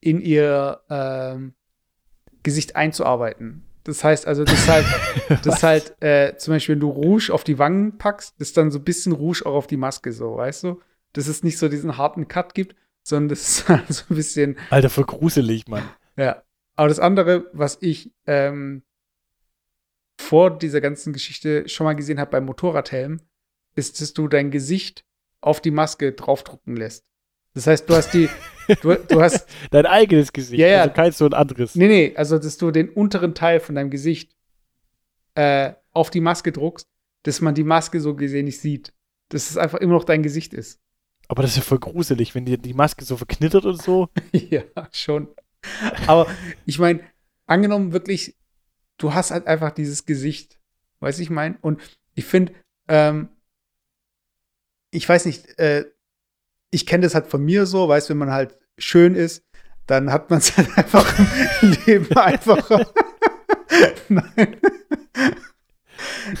in ihr ähm, Gesicht einzuarbeiten. Das heißt also, das halt, das halt, äh, zum Beispiel, wenn du Rouge auf die Wangen packst, ist dann so ein bisschen Rouge auch auf die Maske, so, weißt du? Dass es nicht so diesen harten Cut gibt, sondern das ist halt so ein bisschen. Alter, voll gruselig, Mann. Ja. Aber das andere, was ich ähm, vor dieser ganzen Geschichte schon mal gesehen habe beim Motorradhelm, ist, dass du dein Gesicht auf die Maske draufdrucken lässt. Das heißt, du hast die, du, du hast dein eigenes Gesicht, ja, ja. also kein so ein anderes. Nee, nee, also dass du den unteren Teil von deinem Gesicht äh, auf die Maske druckst, dass man die Maske so gesehen nicht sieht. Dass es einfach immer noch dein Gesicht ist. Aber das ist ja voll gruselig, wenn dir die Maske so verknittert und so. ja, schon. Aber ich meine, angenommen wirklich, du hast halt einfach dieses Gesicht. Weißt du, ich meine? Und ich finde, ähm, ich weiß nicht, äh, ich kenne das halt von mir so, weißt wenn man halt schön ist, dann hat man es halt einfach im Leben einfacher. Nein.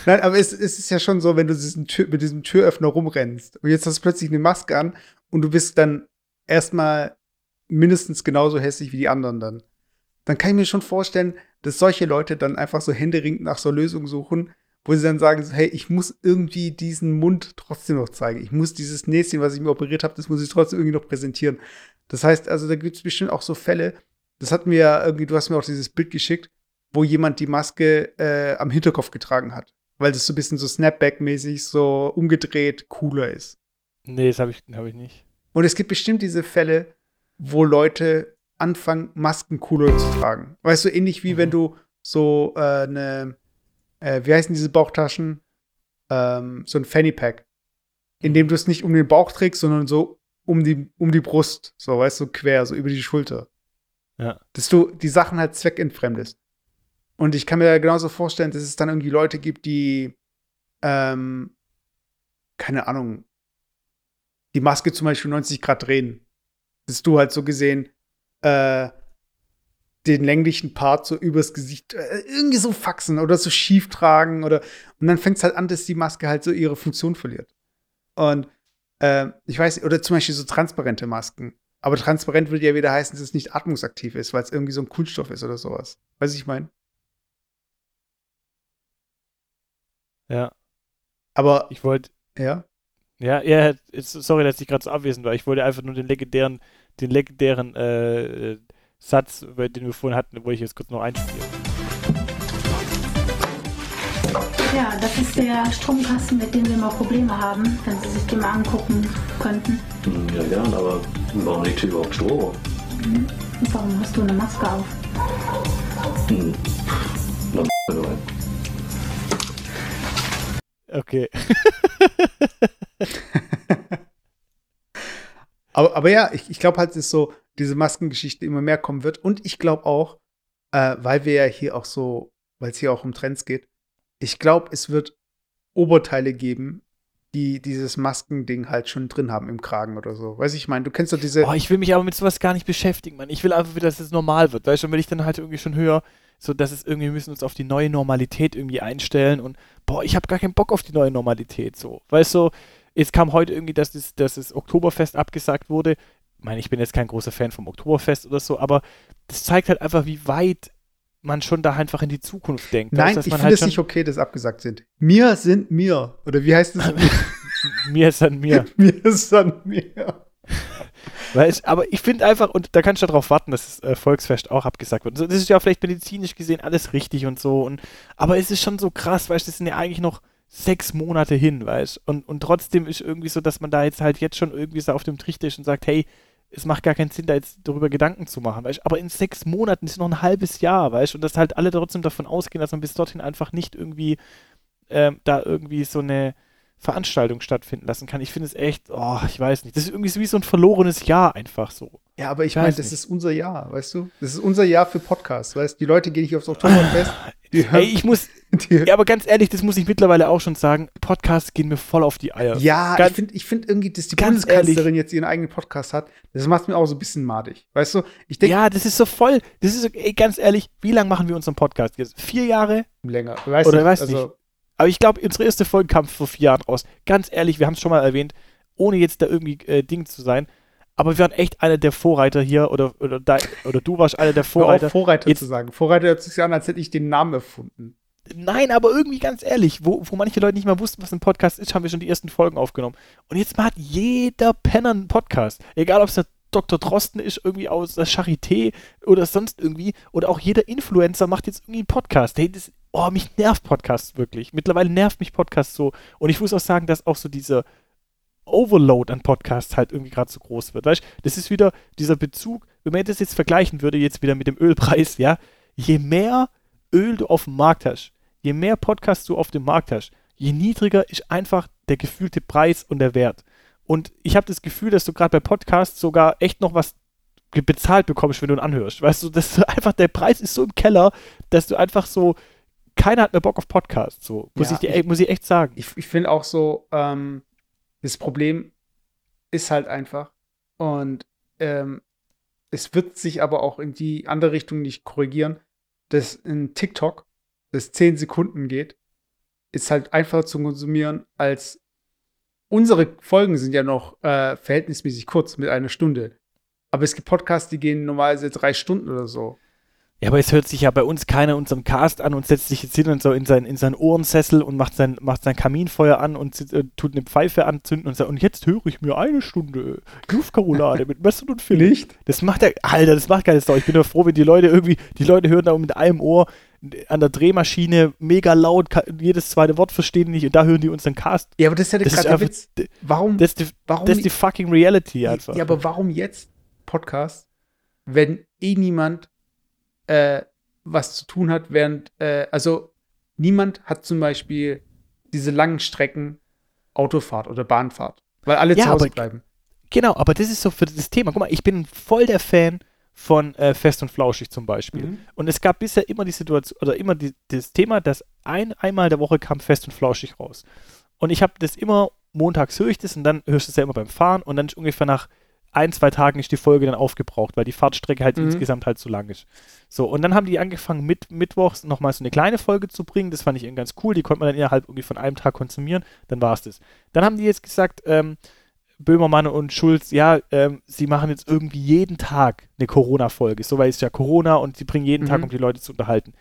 Nein, aber es, es, ist ja schon so, wenn du diesen Tür, mit diesem Türöffner rumrennst und jetzt hast du plötzlich eine Maske an und du bist dann erstmal mindestens genauso hässlich wie die anderen dann. Dann kann ich mir schon vorstellen, dass solche Leute dann einfach so händeringend nach so Lösungen suchen, wo sie dann sagen, hey, ich muss irgendwie diesen Mund trotzdem noch zeigen. Ich muss dieses Näschen, was ich mir operiert habe, das muss ich trotzdem irgendwie noch präsentieren. Das heißt, also da gibt es bestimmt auch so Fälle, das hatten wir ja irgendwie, du hast mir auch dieses Bild geschickt, wo jemand die Maske äh, am Hinterkopf getragen hat. Weil das so ein bisschen so Snapback-mäßig, so umgedreht, cooler ist. Nee, das habe ich, hab ich nicht. Und es gibt bestimmt diese Fälle, wo Leute anfangen, Masken cooler zu tragen. Weißt du, ähnlich wie mhm. wenn du so äh, eine, äh, wie heißen diese Bauchtaschen? Ähm, so ein Fanny Pack. In dem du es nicht um den Bauch trägst, sondern so um die, um die Brust, so, weißt du, quer, so über die Schulter. Ja. Dass du die Sachen halt zweckentfremdest. Und ich kann mir genauso vorstellen, dass es dann irgendwie Leute gibt, die, ähm, keine Ahnung, die Maske zum Beispiel 90 Grad drehen. Dass du halt so gesehen äh, den länglichen Part so übers Gesicht äh, irgendwie so faxen oder so schief tragen oder und dann fängt es halt an, dass die Maske halt so ihre Funktion verliert. Und äh, ich weiß, oder zum Beispiel so transparente Masken. Aber transparent würde ja wieder heißen, dass es nicht atmungsaktiv ist, weil es irgendwie so ein Kunststoff ist oder sowas. Weiß ich mein? Ja. Aber Ich wollte, ja. ja, ja, sorry, dass ich gerade so abwesend war. Ich wollte einfach nur den legendären, den legendären äh, Satz, über den wir vorhin hatten, wo ich jetzt kurz noch einspiele. Ja, das ist der Stromkasten, mit dem wir mal Probleme haben, wenn Sie sich den mal angucken könnten. Hm, Ja, gern, aber warum liegt hier überhaupt Strom? Und warum hast du eine Maske auf? Hm. Na. Okay. Aber, aber ja, ich, ich glaube halt, dass so diese Maskengeschichte immer mehr kommen wird. Und ich glaube auch, äh, weil wir ja hier auch so, weil es hier auch um Trends geht, ich glaube, es wird Oberteile geben, die dieses Maskending halt schon drin haben im Kragen oder so. Weiß ich, meine, du kennst doch diese. Oh, ich will mich aber mit sowas gar nicht beschäftigen, Mann. Ich will einfach dass es normal wird. Weißt du, wenn ich dann halt irgendwie schon höre, so dass es irgendwie, wir müssen uns auf die neue Normalität irgendwie einstellen und boah, ich habe gar keinen Bock auf die neue Normalität. So, weißt du, jetzt kam heute irgendwie, dass das, dass das Oktoberfest abgesagt wurde. Ich meine, ich bin jetzt kein großer Fan vom Oktoberfest oder so, aber das zeigt halt einfach, wie weit man schon da einfach in die Zukunft denkt. Nein, dass ich finde halt es nicht okay, dass abgesagt sind. Mir sind mir. Oder wie heißt es? Mir ist an mir. mir ist an mir. Weißt, aber ich finde einfach, und da kannst du darauf warten, dass das äh, Volksfest auch abgesagt wird. So, Das ist ja vielleicht medizinisch gesehen alles richtig und so. Und, aber es ist schon so krass, weißt du, das sind ja eigentlich noch sechs Monate hin, weißt und, und trotzdem ist irgendwie so, dass man da jetzt halt jetzt schon irgendwie so auf dem Trichter ist und sagt, hey, es macht gar keinen Sinn, da jetzt darüber Gedanken zu machen, weißt aber in sechs Monaten ist noch ein halbes Jahr, weißt und dass halt alle trotzdem davon ausgehen, dass man bis dorthin einfach nicht irgendwie ähm, da irgendwie so eine Veranstaltung stattfinden lassen kann. Ich finde es echt, oh, ich weiß nicht. Das ist irgendwie so wie so ein verlorenes Jahr einfach so. Ja, aber ich meine, das nicht. ist unser Jahr, weißt du? Das ist unser Jahr für Podcasts, weißt du? Die Leute gehen nicht aufs Oktoberfest. Ey, ich muss, ja, aber ganz ehrlich, das muss ich mittlerweile auch schon sagen, Podcasts gehen mir voll auf die Eier. Ja, Ganz- ich finde ich find irgendwie, dass die ganz Bundeskanzlerin ehrlich. jetzt ihren eigenen Podcast hat, das macht mir auch so ein bisschen madig. Weißt du, ich denke Ja, das ist so voll, das ist, so- ey, ganz ehrlich, wie lange machen wir unseren Podcast jetzt? Vier Jahre? länger. Weiß Oder nicht, weiß also, Aber ich glaube, unsere erste Folge kam vor vier Jahren raus. Ganz ehrlich, wir haben es schon mal erwähnt, ohne jetzt da irgendwie äh, Ding zu sein. Aber wir waren echt einer der Vorreiter hier oder, oder, da, oder du warst einer der Hör auf, Vorreiter. Vorreiter Jetzt- zu sagen. Vorreiter hört sich an, als hätte ich den Namen erfunden. Nein, aber irgendwie ganz ehrlich, wo, wo manche Leute nicht mal wussten, was ein Podcast ist, haben wir schon die ersten Folgen aufgenommen. Und jetzt mal hat jeder Penner einen Podcast. Egal, ob es der Dr. Drosten ist, irgendwie aus der Charité oder sonst irgendwie. Oder auch jeder Influencer macht jetzt irgendwie einen Podcast. Hey, das, oh, mich nervt Podcasts wirklich. Mittlerweile nervt mich Podcast so. Und ich muss auch sagen, dass auch so dieser Overload an Podcasts halt irgendwie gerade so groß wird. Weißt du, das ist wieder dieser Bezug, wenn man das jetzt vergleichen würde, jetzt wieder mit dem Ölpreis, ja, je mehr Öl du auf dem Markt hast, je mehr Podcasts du auf dem Markt hast, je niedriger ist einfach der gefühlte Preis und der Wert. Und ich habe das Gefühl, dass du gerade bei Podcasts sogar echt noch was bezahlt bekommst, wenn du ihn anhörst. Weißt du, das ist einfach, der Preis ist so im Keller, dass du einfach so, keiner hat mehr Bock auf Podcasts, so, muss, Ja, ich dir, ich- ey, muss ich echt sagen. Ich, ich finde auch so, ähm, das Problem ist halt einfach. Und ähm, es wird sich aber auch in die andere Richtung nicht korrigieren, dass ein TikTok, das 10 Sekunden geht, ist halt einfacher zu konsumieren als unsere Folgen sind ja noch äh, verhältnismäßig kurz mit einer Stunde. Aber es gibt Podcasts, die gehen normalerweise drei Stunden oder so. Ja, aber es hört sich ja bei uns keiner unserem Cast an und setzt sich jetzt hin und so in, sein, in seinen Ohrensessel und macht sein, macht sein Kaminfeuer an und äh, tut eine Pfeife anzünden und sagt, und jetzt höre ich mir eine Stunde Luftkarolade mit Messer und. Nicht? Das macht der, Alter, das macht keine Sau. Ich bin nur froh, wenn die Leute irgendwie, die Leute hören da mit einem Ohr an der Drehmaschine mega laut, jedes zweite Wort verstehen nicht und da hören die unseren Cast. Ja, aber das ist ja Das ist einfach- Witz. Warum, Das ist die, warum das ist die fucking Reality einfach. Ja, aber warum jetzt Podcast, wenn eh niemand äh, was zu tun hat, während, äh, also niemand hat zum Beispiel diese langen Strecken Autofahrt oder Bahnfahrt, weil alle Ja, zu Hause aber- bleiben. Genau, aber das ist so für das Thema. Guck mal, ich bin voll der Fan von äh, Fest und Flauschig zum Beispiel. Mhm. Und es gab bisher immer die Situation, oder immer die, das Thema, dass ein, einmal der Woche kam Fest und Flauschig raus. Und ich habe das immer, montags höre ich das und dann hörst du es ja immer beim Fahren und dann ist ungefähr nach ein, zwei Tagen ist die Folge dann aufgebraucht, weil die Fahrtstrecke halt Mhm. insgesamt halt zu lang ist. So, und dann haben die angefangen, mit mittwochs nochmal so eine kleine Folge zu bringen. Das fand ich irgendwie ganz cool. Die konnte man dann innerhalb irgendwie von einem Tag konsumieren. Dann war es das. Dann haben die jetzt gesagt, ähm, Böhmermann und Schulz, ja, ähm, sie machen jetzt irgendwie jeden Tag eine Corona-Folge. So, weil es ist ja Corona und sie bringen jeden Mhm. Tag, um die Leute zu unterhalten.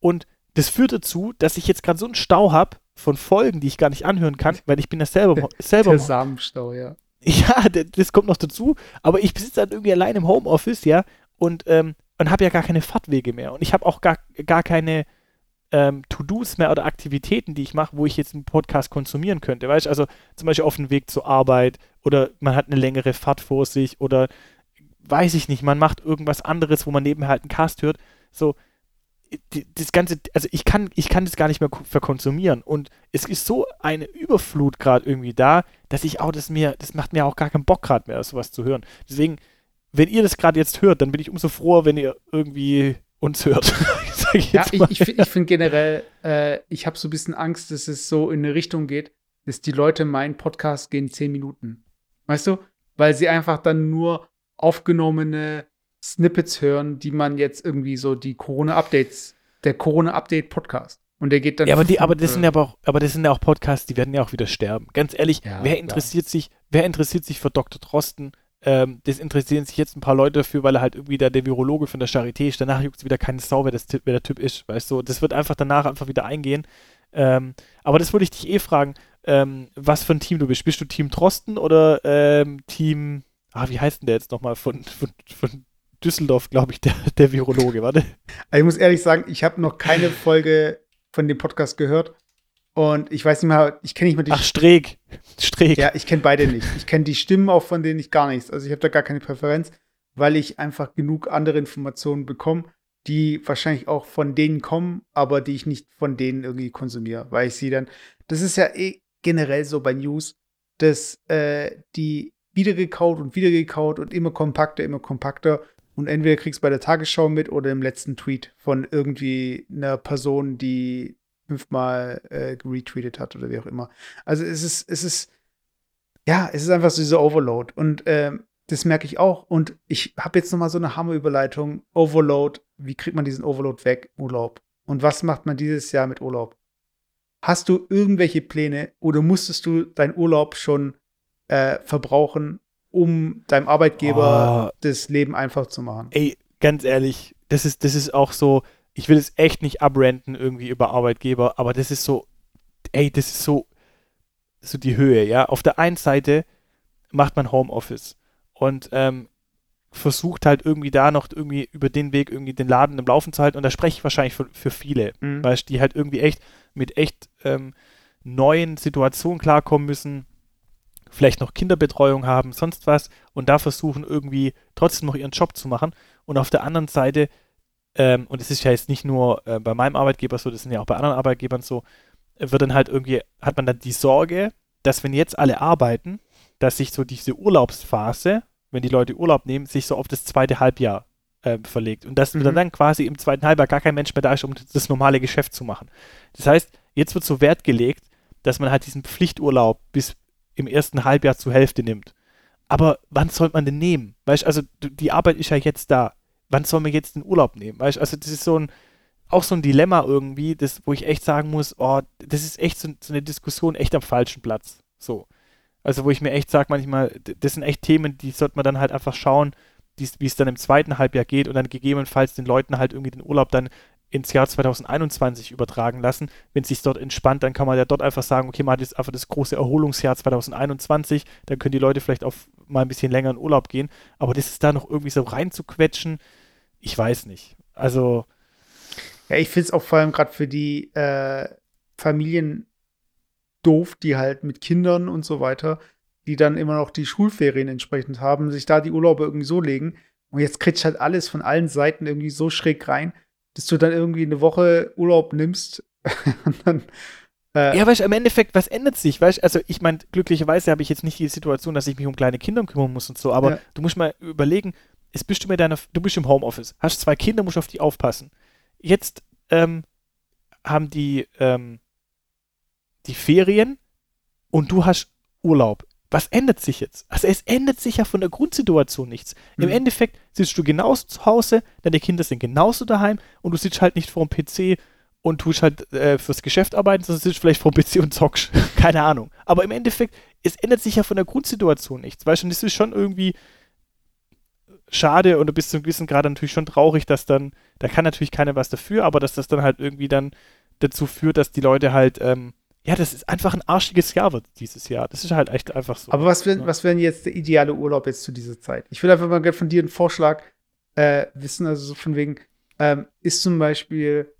Und das führt dazu, dass ich jetzt gerade so einen Stau habe von Folgen, die ich gar nicht anhören kann, weil ich bin ja selber, selber Der Samenstau, ja. ja, das kommt noch dazu, aber ich sitze dann irgendwie allein im Homeoffice, ja, und, ähm, und habe ja gar keine Fahrtwege mehr. Und ich habe auch gar, gar keine ähm, To-Dos mehr oder Aktivitäten, die ich mache, wo ich jetzt einen Podcast konsumieren könnte. Weißt du, also zum Beispiel auf dem Weg zur Arbeit oder man hat eine längere Fahrt vor sich oder weiß ich nicht, man macht irgendwas anderes, wo man nebenher halt einen Cast hört. So, das Ganze, also ich kann, ich kann das gar nicht mehr ko- verkonsumieren. Und es ist so eine Überflut gerade irgendwie da, dass ich auch das mir, das macht mir auch gar keinen Bock gerade mehr, sowas zu hören. Deswegen, wenn ihr das gerade jetzt hört, dann bin ich umso froher, wenn ihr irgendwie uns hört. Ich Ja, ich, ich, ich finde generell, äh, ich habe so ein bisschen Angst, dass es so in eine Richtung geht, dass die Leute meinen Podcast gehen zehn Minuten. Weißt du? Weil sie einfach dann nur aufgenommene Snippets hören, die man jetzt irgendwie so die Corona-Updates, der Corona-Update-Podcast. Und der geht dann. Ja, aber, die, aber, das sind ja aber, auch, aber das sind ja auch Podcasts, die werden ja auch wieder sterben. Ganz ehrlich, Ja, wer klar. interessiert sich, wer interessiert sich für Dr. Drosten? Ähm, das interessieren sich jetzt ein paar Leute dafür, weil er halt irgendwie da der Virologe von der Charité ist. Danach juckt es wieder keine Sau, wer, das, wer der Typ ist. Weißt du, das wird einfach danach einfach wieder eingehen. Ähm, aber das wollte ich dich eh fragen, ähm, was für ein Team du bist. Bist du Team Drosten oder ähm, Team, ah, wie heißt denn der jetzt nochmal von, von, von Düsseldorf, glaube ich, der, der Virologe, warte. Also ich muss ehrlich sagen, ich habe noch keine Folge von dem Podcast gehört. Und ich weiß nicht mehr, ich kenne nicht mehr die Ach, Streeck. Streeck. Ja, ich kenne beide nicht. Ich kenne die Stimmen auch von denen ich gar nichts. Also ich habe da gar keine Präferenz, weil ich einfach genug andere Informationen bekomme, die wahrscheinlich auch von denen kommen, aber die ich nicht von denen irgendwie konsumiere, weil ich sie dann. Das ist ja eh generell so bei News, dass äh, die wiedergekaut und wiedergekaut und immer kompakter, immer kompakter. Und entweder kriegst du bei der Tagesschau mit oder im letzten Tweet von irgendwie einer Person, die fünfmal äh, retweetet hat oder wie auch immer. Also es ist, es ist, ja, es ist einfach so dieser Overload. Und ähm, das merke ich auch. Und ich habe jetzt noch mal so eine Hammerüberleitung. Overload, wie kriegt man diesen Overload weg? Urlaub. Und was macht man dieses Jahr mit Urlaub? Hast du irgendwelche Pläne oder musstest du deinen Urlaub schon äh, verbrauchen, um deinem Arbeitgeber Oh. das Leben einfach zu machen? ey, ganz ehrlich, das ist, das ist auch so, ich will es echt nicht abrenten irgendwie über Arbeitgeber, aber das ist so, ey, das ist so, so die Höhe, ja. Auf der einen Seite macht man Homeoffice und ähm, versucht halt irgendwie da noch irgendwie über den Weg irgendwie den Laden im Laufen zu halten und da spreche ich wahrscheinlich für, für viele, Mhm. weißt die halt irgendwie echt mit echt ähm, neuen Situationen klarkommen müssen, vielleicht noch Kinderbetreuung haben, sonst was und da versuchen irgendwie trotzdem noch ihren Job zu machen und auf der anderen Seite ähm, und es ist ja jetzt nicht nur äh, bei meinem Arbeitgeber so, das sind ja auch bei anderen Arbeitgebern so, äh, wird dann halt irgendwie, hat man dann die Sorge, dass wenn jetzt alle arbeiten, dass sich so diese Urlaubsphase, wenn die Leute Urlaub nehmen, sich so auf das zweite Halbjahr ähm, verlegt. Und dass Mhm. dann quasi im zweiten Halbjahr gar kein Mensch mehr da ist, um das normale Geschäft zu machen. Das heißt, jetzt wird so Wert gelegt, dass man halt diesen Pflichturlaub bis im ersten Halbjahr zur Hälfte nimmt. Aber wann soll man den nehmen? Weißt also die Arbeit ist ja jetzt da. Wann soll man jetzt den Urlaub nehmen? Weißt also das ist so ein, auch so ein Dilemma irgendwie, das, wo ich echt sagen muss, oh, das ist echt so, so eine Diskussion echt am falschen Platz. So. Also wo ich mir echt sage manchmal, das sind echt Themen, die sollte man dann halt einfach schauen, wie es dann im zweiten Halbjahr geht und dann gegebenenfalls den Leuten halt irgendwie den Urlaub dann ins Jahr 2021 übertragen lassen. Wenn es sich dort entspannt, dann kann man ja dort einfach sagen, okay, man hat jetzt einfach das große Erholungsjahr 2021, dann können die Leute vielleicht auf mal ein bisschen länger in Urlaub gehen. Aber das ist da noch irgendwie so reinzuquetschen, ich weiß nicht. Also, Ja, ich finde es auch vor allem gerade für die äh, Familien doof, die halt mit Kindern und so weiter, die dann immer noch die Schulferien entsprechend haben, sich da die Urlaube irgendwie so legen. Und jetzt kriegst halt alles von allen Seiten irgendwie so schräg rein, dass du dann irgendwie eine Woche Urlaub nimmst und dann Äh, Ja, weißt du, im Endeffekt, was ändert sich? Weißt du, also ich meine, glücklicherweise habe ich jetzt nicht die Situation, dass ich mich um kleine Kinder kümmern muss und so, aber Ja. du musst mal überlegen, jetzt bist du mit deiner, du bist im Homeoffice, hast zwei Kinder, musst auf die aufpassen. Jetzt ähm, haben die ähm, die Ferien und du hast Urlaub. Was ändert sich jetzt? Also es ändert sich ja von der Grundsituation nichts. Im Mhm. Endeffekt sitzt du genauso zu Hause, deine Kinder sind genauso daheim und du sitzt halt nicht vor dem PC und tust halt äh, fürs Geschäft arbeiten, sondern sitzt vielleicht vor dem PC und zockst. Keine Ahnung. Aber im Endeffekt, es ändert sich ja von der Grundsituation nichts. Weißt du, und das ist schon irgendwie schade und bis zu einem gewissen Grad natürlich schon traurig, dass dann, da kann natürlich keiner was dafür, aber dass das dann halt irgendwie dann dazu führt, dass die Leute halt, ähm, ja, das ist einfach ein arschiges Jahr wird dieses Jahr. Das ist halt echt einfach so. Aber was wäre was wär denn jetzt der ideale Urlaub jetzt zu dieser Zeit? Ich will einfach mal von dir einen Vorschlag äh, wissen, also so von wegen, ähm, ist zum Beispiel,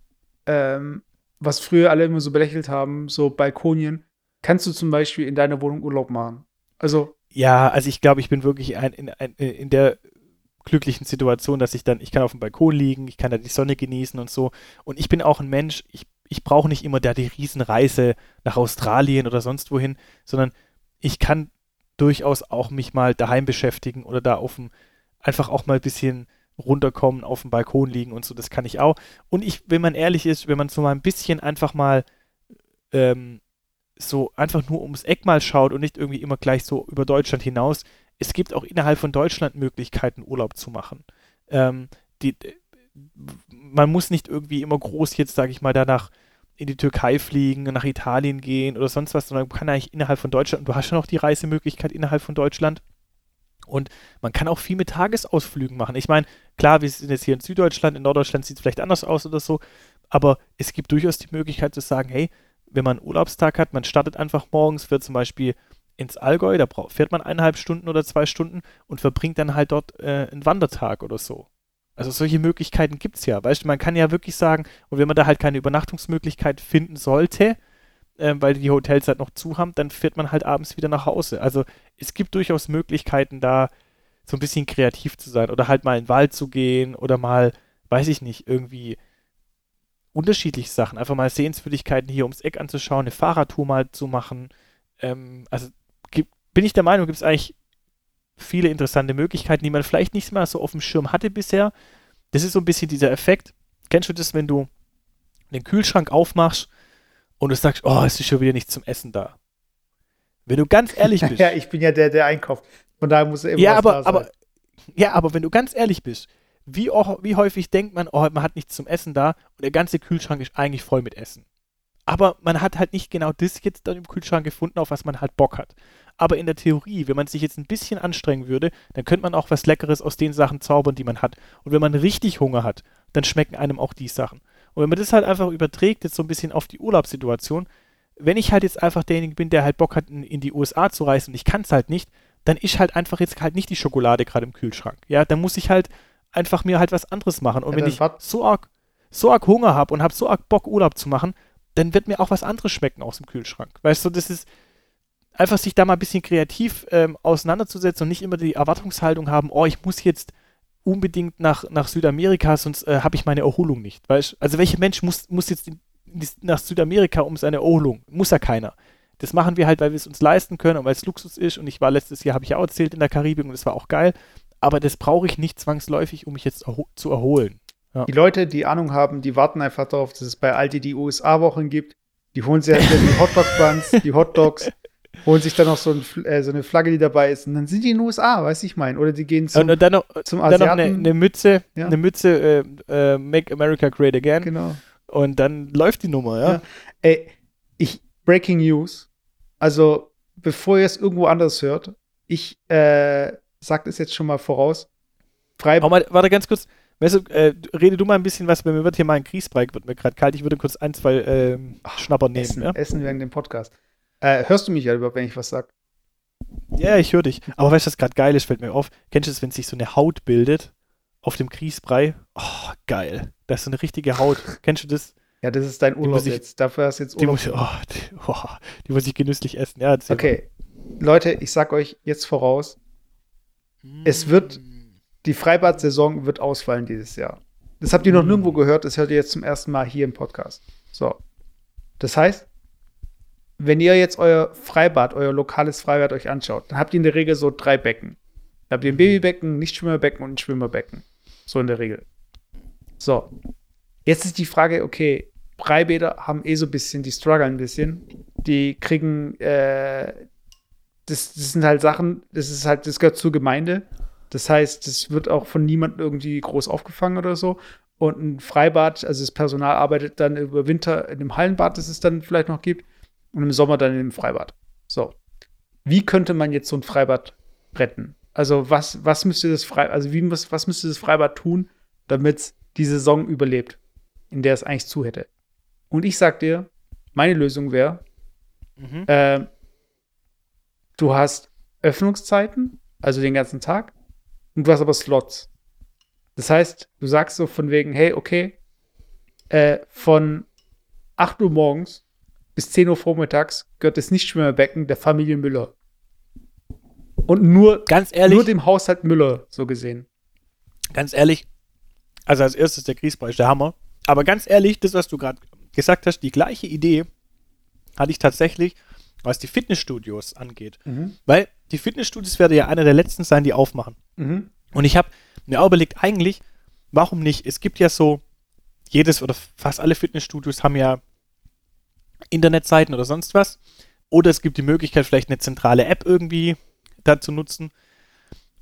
ähm, was früher alle immer so belächelt haben, so Balkonien, kannst du zum Beispiel in deiner Wohnung Urlaub machen? Also, Ja, also ich glaube, ich bin wirklich ein, in, ein, in der glücklichen Situation, dass ich dann, ich kann auf dem Balkon liegen, ich kann da die Sonne genießen und so. Und ich bin auch ein Mensch, ich, ich brauche nicht immer da die Riesenreise nach Australien oder sonst wohin, sondern ich kann durchaus auch mich mal daheim beschäftigen oder da auf dem, einfach auch mal ein bisschen runterkommen, auf dem Balkon liegen und so, das kann ich auch. Und ich, wenn man ehrlich ist, wenn man so mal ein bisschen einfach mal ähm, so einfach nur ums Eck mal schaut und nicht irgendwie immer gleich so über Deutschland hinaus, es gibt auch innerhalb von Deutschland Möglichkeiten, Urlaub zu machen. Ähm, die, man muss nicht irgendwie immer groß jetzt, sage ich mal, danach in die Türkei fliegen, nach Italien gehen oder sonst was, sondern man kann eigentlich innerhalb von Deutschland, du hast schon auch die Reisemöglichkeit innerhalb von Deutschland und man kann auch viel mit Tagesausflügen machen. Ich meine, klar, wir sind jetzt hier in Süddeutschland, in Norddeutschland sieht es vielleicht anders aus oder so, aber es gibt durchaus die Möglichkeit zu sagen, hey, wenn man einen Urlaubstag hat, man startet einfach morgens, fährt zum Beispiel ins Allgäu, da fährt man eineinhalb Stunden oder zwei Stunden und verbringt dann halt dort äh, einen Wandertag oder so. Also solche Möglichkeiten gibt es ja. Weißt du, man kann ja wirklich sagen, und wenn man da halt keine Übernachtungsmöglichkeit finden sollte, ähm, weil die Hotels halt noch zu haben, dann fährt man halt abends wieder nach Hause. Also es gibt durchaus Möglichkeiten, da so ein bisschen kreativ zu sein oder halt mal in den Wald zu gehen oder mal, weiß ich nicht, irgendwie unterschiedliche Sachen. Einfach mal Sehenswürdigkeiten hier ums Eck anzuschauen, eine Fahrradtour mal zu machen. Ähm, also bin ich der Meinung, gibt es eigentlich viele interessante Möglichkeiten, die man vielleicht nicht mal so auf dem Schirm hatte bisher. Das ist so ein bisschen dieser Effekt. Kennst du das, wenn du den Kühlschrank aufmachst und du sagst, oh, es ist schon wieder nichts zum Essen da? Wenn du ganz ehrlich bist. ja, ich bin ja der, der einkauft. Von daher muss er immer ja, was aber, da sein. aber, ja, aber wenn du ganz ehrlich bist, wie, auch, wie häufig denkt man, oh, man hat nichts zum Essen da und der ganze Kühlschrank ist eigentlich voll mit Essen. Aber man hat halt nicht genau das jetzt dann im Kühlschrank gefunden, auf was man halt Bock hat. Aber in der Theorie, wenn man sich jetzt ein bisschen anstrengen würde, dann könnte man auch was Leckeres aus den Sachen zaubern, die man hat. Und wenn man richtig Hunger hat, dann schmecken einem auch die Sachen. Und wenn man das halt einfach überträgt, jetzt so ein bisschen auf die Urlaubssituation, wenn ich halt jetzt einfach derjenige bin, der halt Bock hat, in, in die USA zu reisen und ich kann es halt nicht, dann ist halt einfach jetzt halt nicht die Schokolade gerade im Kühlschrank. Ja, dann muss ich halt einfach mir halt was anderes machen. Und Ja, wenn ich so arg, so arg Hunger habe und habe so arg Bock, Urlaub zu machen, dann wird mir auch was anderes schmecken aus dem Kühlschrank. Weißt du, das ist einfach sich da mal ein bisschen kreativ ähm, auseinanderzusetzen und nicht immer die Erwartungshaltung haben, oh, ich muss jetzt unbedingt nach, nach Südamerika, sonst äh, habe ich meine Erholung nicht. Weißt? Also welcher Mensch muss, muss jetzt in, in, nach Südamerika um seine Erholung? Muss ja keiner. Das machen wir halt, weil wir es uns leisten können und weil es Luxus ist. Und ich war letztes Jahr, habe ich ja auch erzählt, in der Karibik und das war auch geil. Aber das brauche ich nicht zwangsläufig, um mich jetzt erho zu erholen. Die Leute, die Ahnung haben, die warten einfach darauf, dass es bei Aldi die USA-Wochen gibt. Die holen sich halt die Hotdog-Buns, die Hotdogs, holen sich dann noch so, ein, äh, so eine Flagge, die dabei ist. Und dann sind die in den USA, weiß ich mein. Oder die gehen zum, und, dann noch, zum dann noch Asiaten. eine, eine Mütze, Ja. eine Mütze, äh, äh, Make America Great Again. genau. Und dann läuft die Nummer, ja. Ja. Ey, ich, Breaking News. Also, bevor ihr es irgendwo anders hört, ich äh, sag das jetzt schon mal voraus. Freiburg. Mal, warte ganz kurz. Weißt du, äh, rede du mal ein bisschen was, mir wird hier mal ein Grießbrei, wird mir gerade kalt. Ich würde kurz ein, zwei ähm, Schnapper nehmen. Essen, Ja? Essen während dem Podcast. Äh, hörst du mich ja überhaupt, wenn ich was sag? ja, ich höre dich. Aber weißt du, was gerade geil ist, fällt mir auf. Kennst du das, wenn sich so eine Haut bildet auf dem Grießbrei? Oh, geil. Da ist so eine richtige Haut. Kennst du das? Ja, das ist dein Urlaub muss ich- jetzt. Dafür hast du jetzt Die Urlaub. muss, ich, oh, die, oh, die muss ich genüsslich essen. Ja, Okay. Leute, ich sag euch jetzt voraus, mal. es wird- die Freibad-Saison wird ausfallen dieses Jahr. Das habt ihr noch Mm. nirgendwo gehört, das hört ihr jetzt zum ersten Mal hier im Podcast. So. Das heißt, wenn ihr jetzt euer Freibad, euer lokales Freibad euch anschaut, dann habt ihr in der Regel so drei Becken. Da habt ihr ein Babybecken, ein Nichtschwimmerbecken und ein Schwimmerbecken. So in der Regel. So. Jetzt ist die Frage, okay, Freibäder haben eh so ein bisschen, die strugglen ein bisschen. Die kriegen, äh, das, das sind halt Sachen, das ist halt, das gehört zur Gemeinde. Das heißt, das wird auch von niemandem irgendwie groß aufgefangen oder so. Und ein Freibad, also das Personal arbeitet dann über Winter in einem Hallenbad, das es dann vielleicht noch gibt, und im Sommer dann in einem Freibad. So. Wie könnte man jetzt so ein Freibad retten? Also, was, was müsste das Freibad, also wie, was, was müsste das Freibad tun, damit die Saison überlebt, in der es eigentlich zu hätte? Und ich sag dir, meine Lösung wäre, Mhm. äh, du hast Öffnungszeiten, also den ganzen Tag, und du hast aber Slots. Das heißt, du sagst so von wegen, hey, okay, äh, von 8 Uhr morgens bis 10 Uhr vormittags gehört das Nichtschwimmerbecken der Familie Müller. Und nur, Ganz ehrlich, nur dem Haushalt Müller, so gesehen. ganz ehrlich, also als erstes der Grießbräuch, der Hammer. Aber ganz ehrlich, das, was du gerade gesagt hast, die gleiche Idee hatte ich tatsächlich, was die Fitnessstudios angeht. Weil die Fitnessstudios werden ja einer der letzten sein, die aufmachen. Mhm. Und ich habe mir auch überlegt, eigentlich, warum nicht? Es gibt ja so, jedes oder fast alle Fitnessstudios haben ja Internetseiten oder sonst was. Oder es gibt die Möglichkeit, vielleicht eine zentrale App irgendwie da zu nutzen.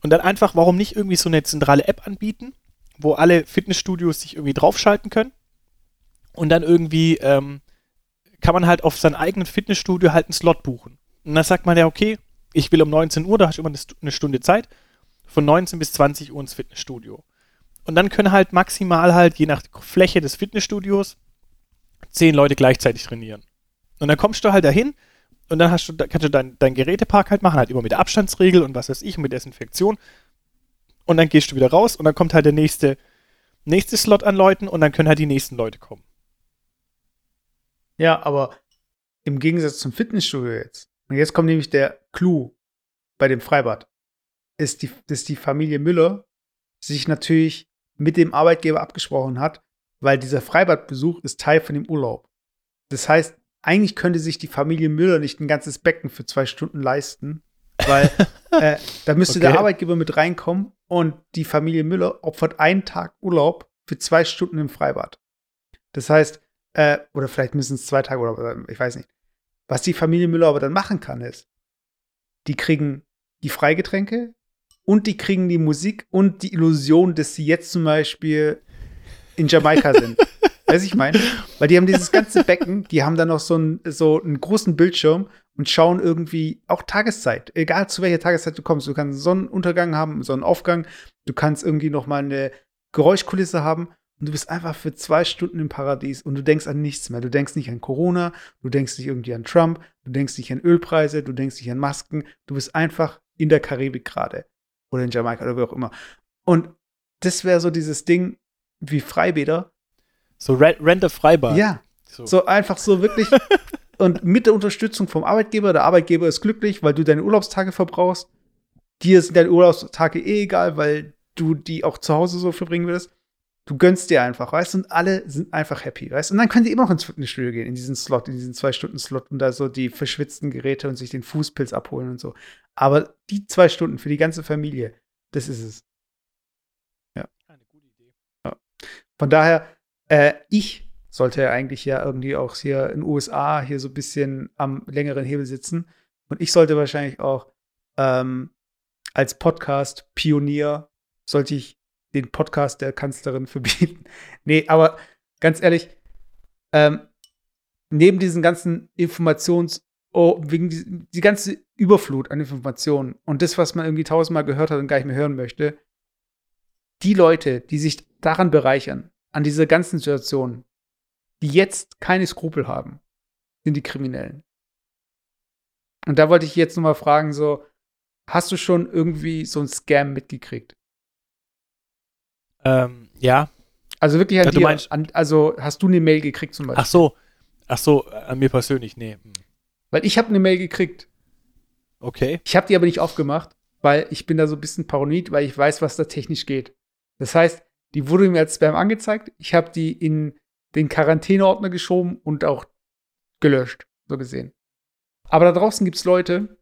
Und dann einfach, warum nicht irgendwie so eine zentrale App anbieten, wo alle Fitnessstudios sich irgendwie draufschalten können. Und dann irgendwie ähm, kann man halt auf sein eigenes Fitnessstudio halt einen Slot buchen. Und dann sagt man ja, okay, ich will um 19 Uhr, da hast du immer eine Stu- eine Stunde Zeit, von 19 bis 20 Uhr ins Fitnessstudio. Und dann können halt maximal halt, je nach Fläche des Fitnessstudios, zehn Leute gleichzeitig trainieren. Und dann kommst du halt dahin und dann hast du, kannst du dein, dein Gerätepark halt machen, halt immer mit der Abstandsregel und was weiß ich, mit Desinfektion. Und dann gehst du wieder raus und dann kommt halt der nächste, nächste Slot an Leuten und dann können halt die nächsten Leute kommen. Ja, aber im Gegensatz zum Fitnessstudio jetzt, und jetzt kommt nämlich der Clou bei dem Freibad, ist die, dass die Familie Müller sich natürlich mit dem Arbeitgeber abgesprochen hat, weil dieser Freibadbesuch ist Teil von dem Urlaub. Das heißt, eigentlich könnte sich die Familie Müller nicht ein ganzes Becken für zwei Stunden leisten, weil äh, da müsste der Okay. Arbeitgeber mit reinkommen und die Familie Müller opfert einen Tag Urlaub für zwei Stunden im Freibad. Das heißt, äh, oder vielleicht müssen es zwei Tage oder ich weiß nicht. Was die Familie Müller aber dann machen kann, ist, die kriegen die Freigetränke und die kriegen die Musik und die Illusion, dass sie jetzt zum Beispiel in Jamaika sind. Weiß ich meine? Weil die haben dieses ganze Becken, die haben dann noch so einen, so einen großen Bildschirm und schauen irgendwie auch Tageszeit. Egal zu welcher Tageszeit du kommst. Du kannst einen Sonnenuntergang haben, einen Sonnenaufgang. Du kannst irgendwie noch mal eine Geräuschkulisse haben. Und du bist einfach für zwei Stunden im Paradies und du denkst an nichts mehr. Du denkst nicht an Corona, du denkst nicht irgendwie an Trump, du denkst nicht an Ölpreise, du denkst nicht an Masken. Du bist einfach in der Karibik gerade. Oder in Jamaika oder wo auch immer. Und das wäre so dieses Ding wie Freibäder. So Re Rent Freibad. Ja, So. so einfach so wirklich. und mit der Unterstützung vom Arbeitgeber, der Arbeitgeber ist glücklich, weil du deine Urlaubstage verbrauchst. Dir sind deine Urlaubstage eh egal, weil du die auch zu Hause so verbringen willst. Du gönnst dir einfach, weißt du, und alle sind einfach happy, weißt du. Und dann können die immer noch ins Fitnessstudio gehen, in diesen Slot, in diesen Zwei-Stunden-Slot und da so die verschwitzten Geräte und sich den Fußpilz abholen und so. Aber die zwei Stunden für die ganze Familie, das ist es. Eine gute Idee. Von daher, äh, ich sollte ja eigentlich ja irgendwie auch hier in den USA hier so ein bisschen am längeren Hebel sitzen. Und ich sollte wahrscheinlich auch ähm, als Podcast-Pionier, sollte ich den Podcast der Kanzlerin verbieten. nee, aber ganz ehrlich, ähm, neben diesen ganzen Informations- oh, wegen die, die ganze Überflut an Informationen und das, was man irgendwie tausendmal gehört hat und gar nicht mehr hören möchte, die Leute, die sich daran bereichern, an dieser ganzen Situation, die jetzt keine Skrupel haben, sind die Kriminellen. Und da wollte ich jetzt noch mal fragen, so, hast du schon irgendwie so einen Scam mitgekriegt? Ähm, ja. Also wirklich an Ja, dir, meinst- an, also hast du eine Mail gekriegt zum Beispiel? Ach so. Ach so, äh, an mir persönlich, nee. Hm. Weil ich habe eine Mail gekriegt. Okay. Ich habe die aber nicht aufgemacht, weil ich bin da so ein bisschen paranoid, weil ich weiß, was da technisch geht. Das heißt, die wurde mir als Spam angezeigt. Ich habe die in den Quarantäneordner geschoben und auch gelöscht, so gesehen. Aber da draußen gibt es Leute,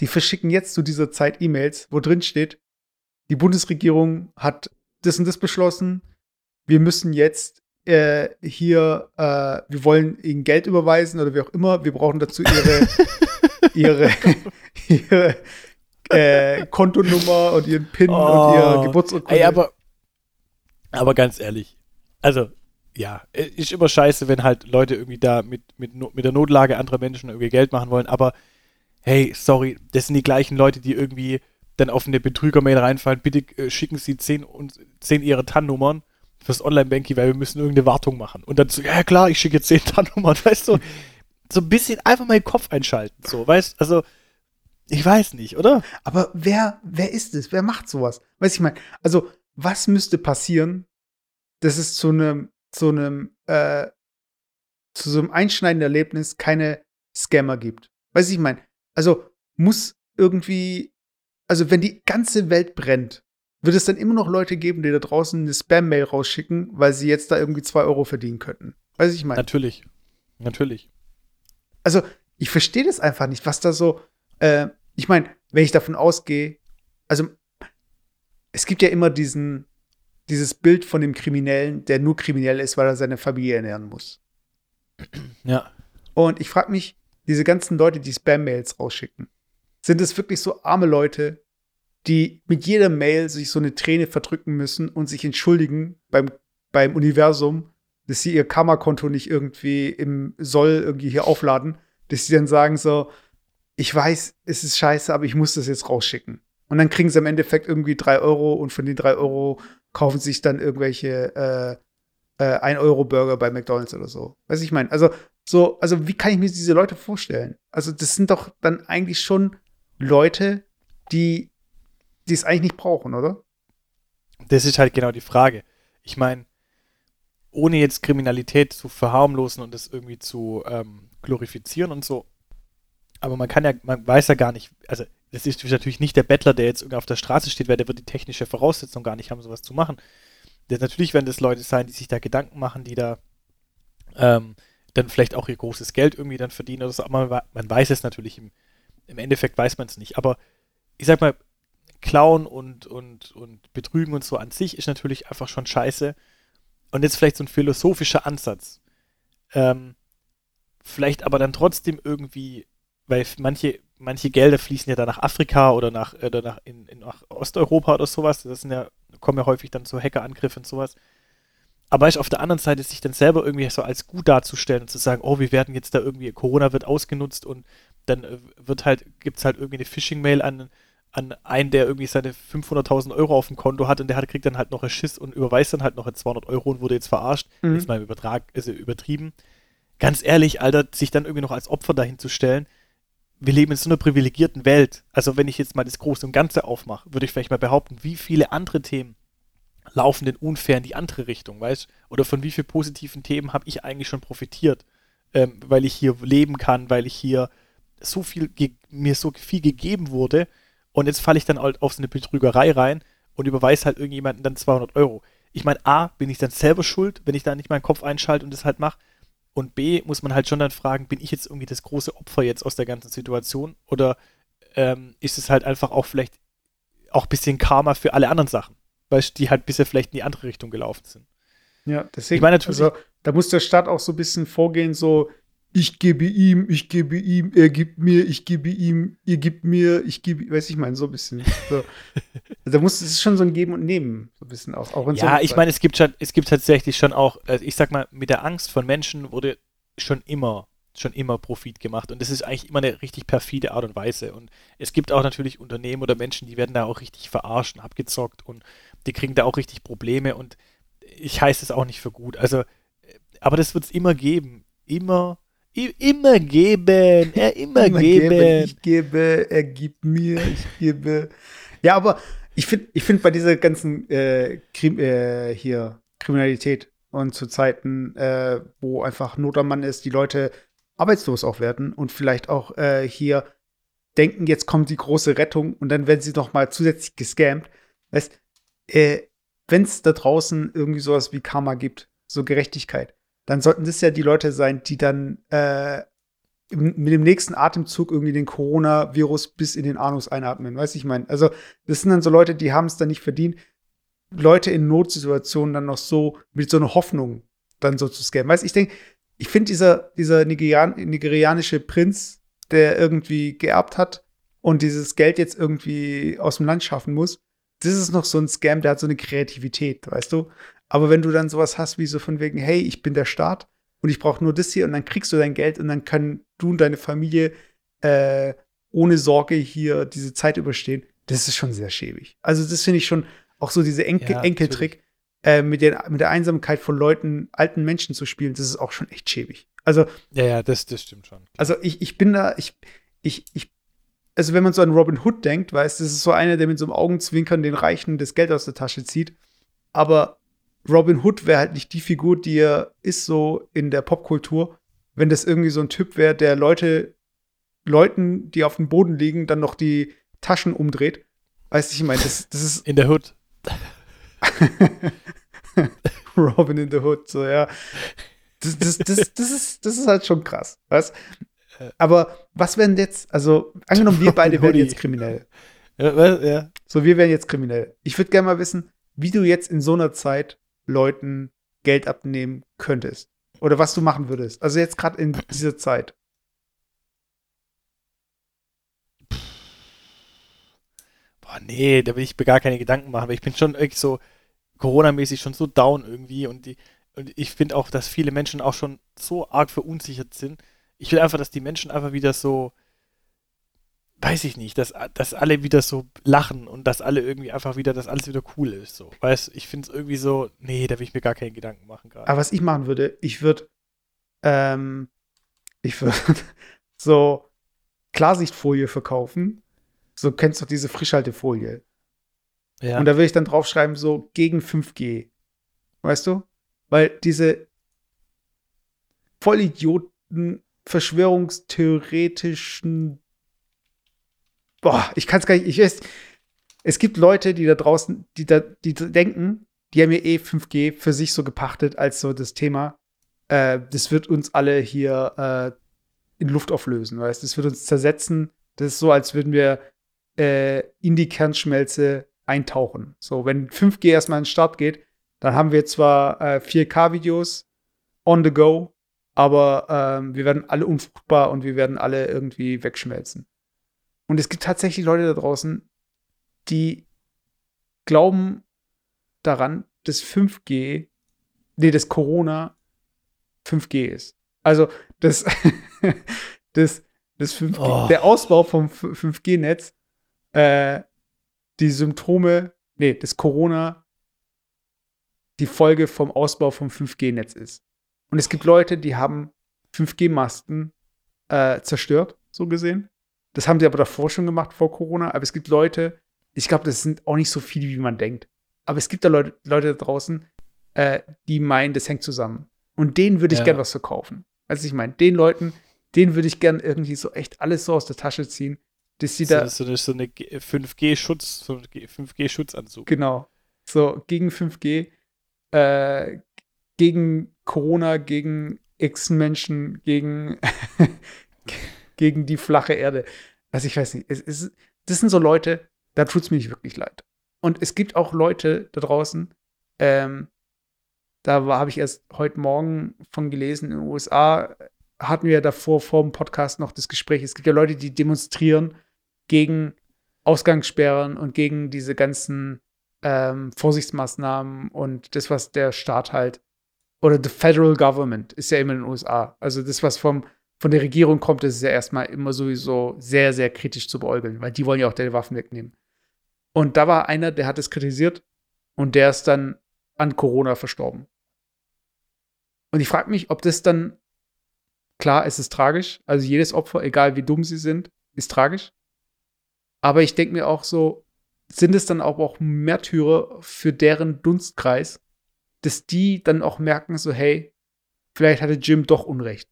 die verschicken jetzt zu dieser Zeit E-Mails, wo drin steht, die Bundesregierung hat das und das beschlossen. Wir müssen jetzt äh, hier, äh, wir wollen ihnen Geld überweisen oder wie auch immer. Wir brauchen dazu ihre, ihre, ihre äh, Kontonummer und ihren PIN Oh. und ihr Geburtsurkunde. Ey, aber, aber ganz ehrlich, also, ja, es ist immer scheiße, wenn halt Leute irgendwie da mit, mit, mit der Notlage anderer Menschen irgendwie Geld machen wollen, aber hey, sorry, das sind die gleichen Leute, die irgendwie dann auf eine Betrüger-Mail reinfallen, bitte äh, schicken Sie 10, und 10 Ihre TAN-Nummern fürs Online-Banking, weil wir müssen irgendeine Wartung machen. Und dann so, ja klar, ich schicke 10 TAN-Nummern, weißt du, so ein bisschen einfach mal den Kopf einschalten, so, weißt also, ich weiß nicht, oder? Aber wer, wer ist es? Wer macht sowas? Weiß ich mal. Also, was müsste passieren, dass es zu einem, zu einem, äh, zu so einem einschneidenden Erlebnis keine Scammer gibt? Weiß ich mein. Also, muss irgendwie, also, wenn die ganze Welt brennt, wird es dann immer noch Leute geben, die da draußen eine Spam-Mail rausschicken, weil sie jetzt da irgendwie zwei Euro verdienen könnten. Weiß ich mein. Natürlich. Natürlich. also ich verstehe das einfach nicht, was da so, äh, ich meine, wenn ich davon ausgehe, also es gibt ja immer diesen, dieses Bild von dem Kriminellen, der nur kriminell ist, weil er seine Familie ernähren muss. Ja. Und ich frage mich, diese ganzen Leute, die Spam-Mails rausschicken, sind es wirklich so arme Leute, die mit jeder Mail sich so eine Träne verdrücken müssen und sich entschuldigen beim, beim Universum, dass sie ihr Kammerkonto nicht irgendwie im Soll irgendwie hier aufladen, dass sie dann sagen so, ich weiß, es ist scheiße, aber ich muss das jetzt rausschicken. Und dann kriegen sie im Endeffekt irgendwie drei Euro und von den drei Euro kaufen sie sich dann irgendwelche äh, äh, 1-Euro-Burger bei McDonalds oder so. Weiß ich meine, also so, also wie kann ich mir diese Leute vorstellen? Also das sind doch dann eigentlich schon Leute, die die es eigentlich nicht brauchen, oder? Das ist halt genau die Frage. Ich meine, ohne jetzt Kriminalität zu verharmlosen und das irgendwie zu ähm, glorifizieren und so, aber man kann ja, man weiß ja gar nicht, also das ist natürlich nicht der Bettler, der jetzt irgendwie auf der Straße steht, weil der wird die technische Voraussetzung gar nicht haben, sowas zu machen. Das, natürlich werden das Leute sein, die sich da Gedanken machen, die da ähm, dann vielleicht auch ihr großes Geld irgendwie dann verdienen oder so, aber man, man weiß es natürlich, im, im Endeffekt weiß man es nicht. Aber ich sag mal, Klauen und, und, und Betrügen und so an sich ist natürlich einfach schon scheiße. Und jetzt vielleicht so ein philosophischer Ansatz. Ähm, vielleicht aber dann trotzdem irgendwie, weil manche, manche Gelder fließen ja dann nach Afrika oder nach, äh, oder nach, in, in, nach Osteuropa oder sowas. Das sind ja, kommen ja häufig dann so Hackerangriffe und sowas. Aber weißt, auf der anderen Seite sich dann selber irgendwie so als gut darzustellen und zu sagen, oh, wir werden jetzt da irgendwie, Corona wird ausgenutzt und dann äh, wird halt, gibt es halt irgendwie eine Phishing-Mail an, an einen, der irgendwie seine 500.000 Euro auf dem Konto hat und der hat, kriegt dann halt noch einen Schiss und überweist dann halt noch 200 Euro und wurde jetzt verarscht. Mhm. Jetzt mal im Übertrag, also übertrieben. Ganz ehrlich, Alter, sich dann irgendwie noch als Opfer dahin zu stellen, wir leben in so einer privilegierten Welt. Also wenn ich jetzt mal das Große und Ganze aufmache, würde ich vielleicht mal behaupten, wie viele andere Themen laufen denn unfair in die andere Richtung, weißt Oder von wie vielen positiven Themen habe ich eigentlich schon profitiert, ähm, weil ich hier leben kann, weil ich hier so viel, mir so viel gegeben wurde und jetzt falle ich dann halt auf so eine Betrügerei rein und überweise halt irgendjemanden dann 200 Euro. Ich meine, A, bin ich dann selber schuld, wenn ich da nicht meinen Kopf einschalte und das halt mache. Und B, muss man halt schon dann fragen, bin ich jetzt irgendwie das große Opfer jetzt aus der ganzen Situation? Oder ähm, ist es halt einfach auch vielleicht auch ein bisschen Karma für alle anderen Sachen? Du, die halt bisher vielleicht in die andere Richtung gelaufen sind. Ja, deswegen. Ich meine natürlich- also, da muss der Staat auch so ein bisschen vorgehen, so, ich gebe ihm, ich gebe ihm, er gibt mir, ich gebe ihm, ihr gibt mir, ich gebe, weiß ich meine, so ein bisschen. So. Also, da muss es ist schon so ein Geben und Nehmen, so ein bisschen auch. auch in so Ja, einer ich meine, es gibt schon, es gibt tatsächlich schon auch, äh, ich sag mal, mit der Angst von Menschen wurde schon immer, schon immer Profit gemacht. Und das ist eigentlich immer eine richtig perfide Art und Weise. Und es gibt auch natürlich Unternehmen oder Menschen, die werden da auch richtig verarscht und abgezockt und die kriegen da auch richtig Probleme und ich heiße es auch nicht für gut. Also, äh, aber das wird es immer geben. Immer, immer geben. Ja, immer, Immer geben. geben, Ich gebe, er gibt mir, ich gebe. Ja, aber ich finde, ich finde bei dieser ganzen äh, Krim, äh, hier Kriminalität und zu Zeiten, äh, wo einfach Not am Mann ist, die Leute arbeitslos auch werden und vielleicht auch äh, hier denken, jetzt kommt die große Rettung und dann werden sie noch mal zusätzlich gescammt. Weißt, äh, wenn es da draußen irgendwie sowas wie Karma gibt, so Gerechtigkeit, dann sollten das ja die Leute sein, die dann äh, mit dem nächsten Atemzug irgendwie den Coronavirus bis in den Anus einatmen. Weißt du, ich meine, also das sind dann so Leute, die haben es dann nicht verdient, Leute in Notsituationen dann noch so mit so einer Hoffnung dann so zu scammen. Weißt du, ich denke, ich finde dieser, dieser Nigerian, nigerianische Prinz, der irgendwie geerbt hat und dieses Geld jetzt irgendwie aus dem Land schaffen muss, das ist noch so ein Scam, der hat so eine Kreativität, weißt du? Aber wenn du dann sowas hast wie so von wegen, hey, ich bin der Staat und ich brauche nur das hier und dann kriegst du dein Geld und dann können du und deine Familie äh, ohne Sorge hier diese Zeit überstehen, das ist schon sehr schäbig. Also das finde ich schon auch so diese Enkel Ja, Enkeltrick äh, mit, der, mit der Einsamkeit von Leuten, alten Menschen zu spielen, das ist auch schon echt schäbig. Also Ja, ja, das, das stimmt schon. also ich, ich bin da, ich, ich, ich, also wenn man so an Robin Hood denkt, weißt du, das ist so einer, der mit so einem Augenzwinkern den Reichen das Geld aus der Tasche zieht. Aber Robin Hood wäre halt nicht die Figur, die er ist so in der Popkultur, wenn das irgendwie so ein Typ wäre, der Leute, Leuten, die auf dem Boden liegen, dann noch die Taschen umdreht. Weißt du, ich meine, das, das ist In der Hood. Robin in the Hood, so, ja. Das, das, das, das, ist, das ist halt schon krass, was? Aber was wären jetzt, also angenommen, wir beide wären jetzt kriminell. Ja, ja. So, wir wären jetzt kriminell. Ich würde gerne mal wissen, wie du jetzt in so einer Zeit Leuten Geld abnehmen könntest. Oder was du machen würdest. Also jetzt gerade in dieser Zeit. Boah, nee, da will ich mir gar keine Gedanken machen, weil ich bin schon wirklich so Corona-mäßig schon so down irgendwie und die und ich finde auch, dass viele Menschen auch schon so arg verunsichert sind. Ich will einfach, dass die Menschen einfach wieder so, weiß ich nicht, dass, dass alle wieder so lachen und dass alle irgendwie einfach wieder, dass alles wieder cool ist. So. Weißt ich finde es irgendwie so, nee, da will ich mir gar keine Gedanken machen gerade. Aber was ich machen würde, ich würde, ähm, ich würde so Klarsichtfolie verkaufen. So kennst du doch diese Frischhaltefolie. Ja. Und da würde ich dann draufschreiben, so gegen 5G. Weißt du? Weil diese Vollidioten, verschwörungstheoretischen, boah, ich kann es gar nicht, ich weiß, es gibt Leute, die da draußen, die da, die denken, die haben ja eh 5G für sich so gepachtet als so das Thema. Äh, das wird uns alle hier äh, in Luft auflösen, weißt Das wird uns zersetzen. Das ist so, als würden wir äh, in die Kernschmelze eintauchen. So, wenn 5G erstmal an den Start geht, dann haben wir zwar äh, 4K-Videos on the go, aber ähm, wir werden alle unfruchtbar und wir werden alle irgendwie wegschmelzen. Und es gibt tatsächlich Leute da draußen, die glauben daran, dass 5G, nee, dass Corona 5G ist. Also das, das, das 5G, Oh. der Ausbau vom 5G-Netz, äh, die Symptome, nee, das Corona die Folge vom Ausbau vom 5G-Netz ist. Und es gibt Leute, die haben 5G-Masten äh, zerstört, so gesehen. Das haben sie aber davor schon gemacht, vor Corona. Aber es gibt Leute, ich glaube, das sind auch nicht so viele, wie man denkt. Aber es gibt da Leute, Leute da draußen, äh, die meinen, das hängt zusammen. Und denen würde ich Ja. gern was verkaufen. Also ich meine, den Leuten, denen würde ich gern irgendwie so echt alles so aus der Tasche ziehen, dass sie da, so, so, eine- so eine 5G-Schutz, so ein 5G-Schutzanzug. Genau. So, gegen 5G, äh, gegen Corona, gegen Echsenmenschen, gegen, gegen die flache Erde. Also ich weiß nicht, es, das sind so Leute, da tut es mir nicht wirklich leid. Und es gibt auch Leute da draußen, ähm, da habe ich erst heute Morgen von gelesen, in den USA hatten wir davor vor dem Podcast noch das Gespräch. Es gibt ja Leute, die demonstrieren gegen Ausgangssperren und gegen diese ganzen ähm, Vorsichtsmaßnahmen und das, was der Staat halt, oder the federal government ist ja immer in den USA. Also das, was vom, von der Regierung kommt, ist ja erstmal immer sowieso sehr, sehr kritisch zu beäugeln, weil die wollen ja auch deine Waffen wegnehmen. Und da war einer, der hat es kritisiert und der ist dann an Corona verstorben. Und ich frage mich, ob das dann, klar, es ist tragisch, also jedes Opfer, egal wie dumm sie sind, ist tragisch. Aber ich denke mir auch so, sind es dann auch, auch Märtyrer für deren Dunstkreis, dass die dann auch merken, so, hey, vielleicht hatte Jim doch Unrecht.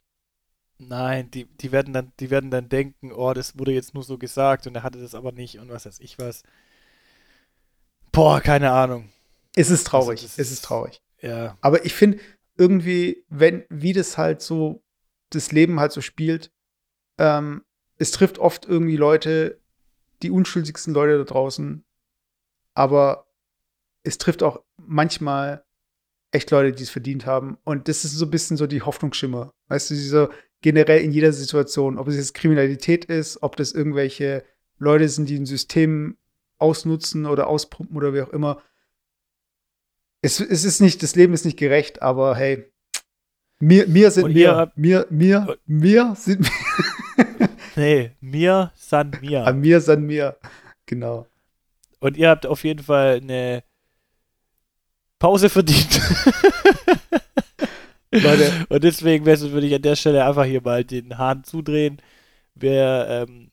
Nein, die, die werden dann, die werden dann denken, oh, das wurde jetzt nur so gesagt und er hatte das aber nicht und was weiß ich was. Boah, keine Ahnung. Es ist traurig, Also es ist traurig. Ja. Aber ich finde irgendwie, wenn, wie das halt so, das Leben halt so spielt, ähm, es trifft oft irgendwie Leute, die unschuldigsten Leute da draußen, aber es trifft auch manchmal echt Leute, die es verdient haben. Und das ist so ein bisschen so die Hoffnungsschimmer. Weißt du, so generell in jeder Situation, ob es jetzt Kriminalität ist, ob das irgendwelche Leute sind, die ein System ausnutzen oder auspumpen oder wie auch immer. Es, es ist nicht, das Leben ist nicht gerecht, aber hey, mir, mir sind mir, mir, mir, mir sind mir. Nee, mir san mir. An mir sind mir. Genau. Und ihr habt auf jeden Fall eine Pause verdient. Leute. Und deswegen würde ich an der Stelle einfach hier mal den Hahn zudrehen. Wir ähm,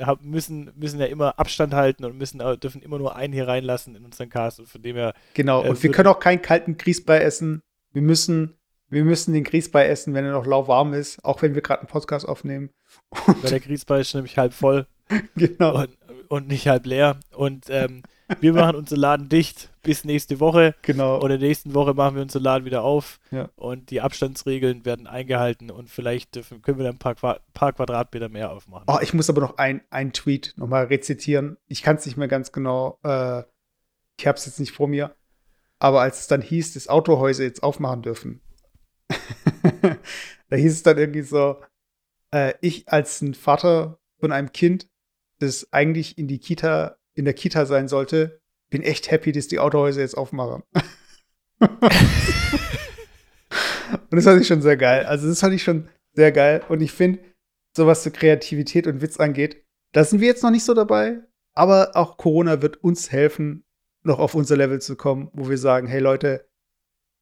hab, müssen, müssen ja immer Abstand halten und müssen, äh, dürfen immer nur einen hier reinlassen in unseren Cast. Und von dem her, Genau. Äh, Und wir können auch keinen kalten Grießbrei essen. Wir müssen, wir müssen den Grießbrei essen, wenn er noch lauwarm ist, auch wenn wir gerade einen Podcast aufnehmen. weil der Grießball ist nämlich halb voll genau. und, und nicht halb leer. Und ähm, wir machen unseren Laden dicht bis nächste Woche. Genau. Und in der nächsten Woche machen wir unseren Laden wieder auf. Ja. Und die Abstandsregeln werden eingehalten und vielleicht dürfen, können wir dann ein paar, Qua paar Quadratmeter mehr aufmachen. Oh, ich muss aber noch ein, ein Tweet nochmal rezitieren. Ich kann es nicht mehr ganz genau, äh, ich habe es jetzt nicht vor mir. Aber als es dann hieß, dass Autohäuser jetzt aufmachen dürfen, da hieß es dann irgendwie so, äh, ich als ein Vater von einem Kind, das eigentlich in die Kita, in der Kita sein sollte, bin echt happy, dass die Autohäuser jetzt aufmachen. Und das fand ich schon sehr geil. Also das fand ich schon sehr geil. Und ich finde, so was so Kreativität und Witz angeht, da sind wir jetzt noch nicht so dabei. Aber auch Corona wird uns helfen, noch auf unser Level zu kommen, wo wir sagen, hey Leute,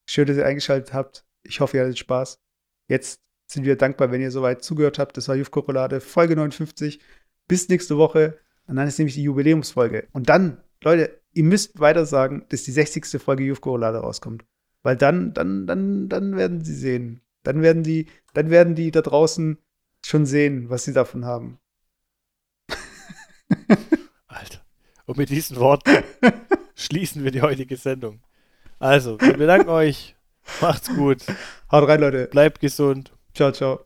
schön, dass ihr eingeschaltet habt. Ich hoffe, ihr hattet Spaß. Jetzt sind wir dankbar, wenn ihr soweit zugehört habt. Das war Juf Kokolade, Folge 59. Bis nächste Woche. Und dann ist nämlich die Jubiläumsfolge. Und dann, Leute, ihr müsst weiter sagen, dass die 60. Folge Juf Kokolade rauskommt. Weil dann, dann, dann, dann werden sie sehen. Dann werden die, dann werden die da draußen schon sehen, was sie davon haben. Alter. Und mit diesen Worten schließen wir die heutige Sendung. Also, wir bedanken euch. Macht's gut. Haut rein, Leute. Bleibt gesund. Ciao, ciao.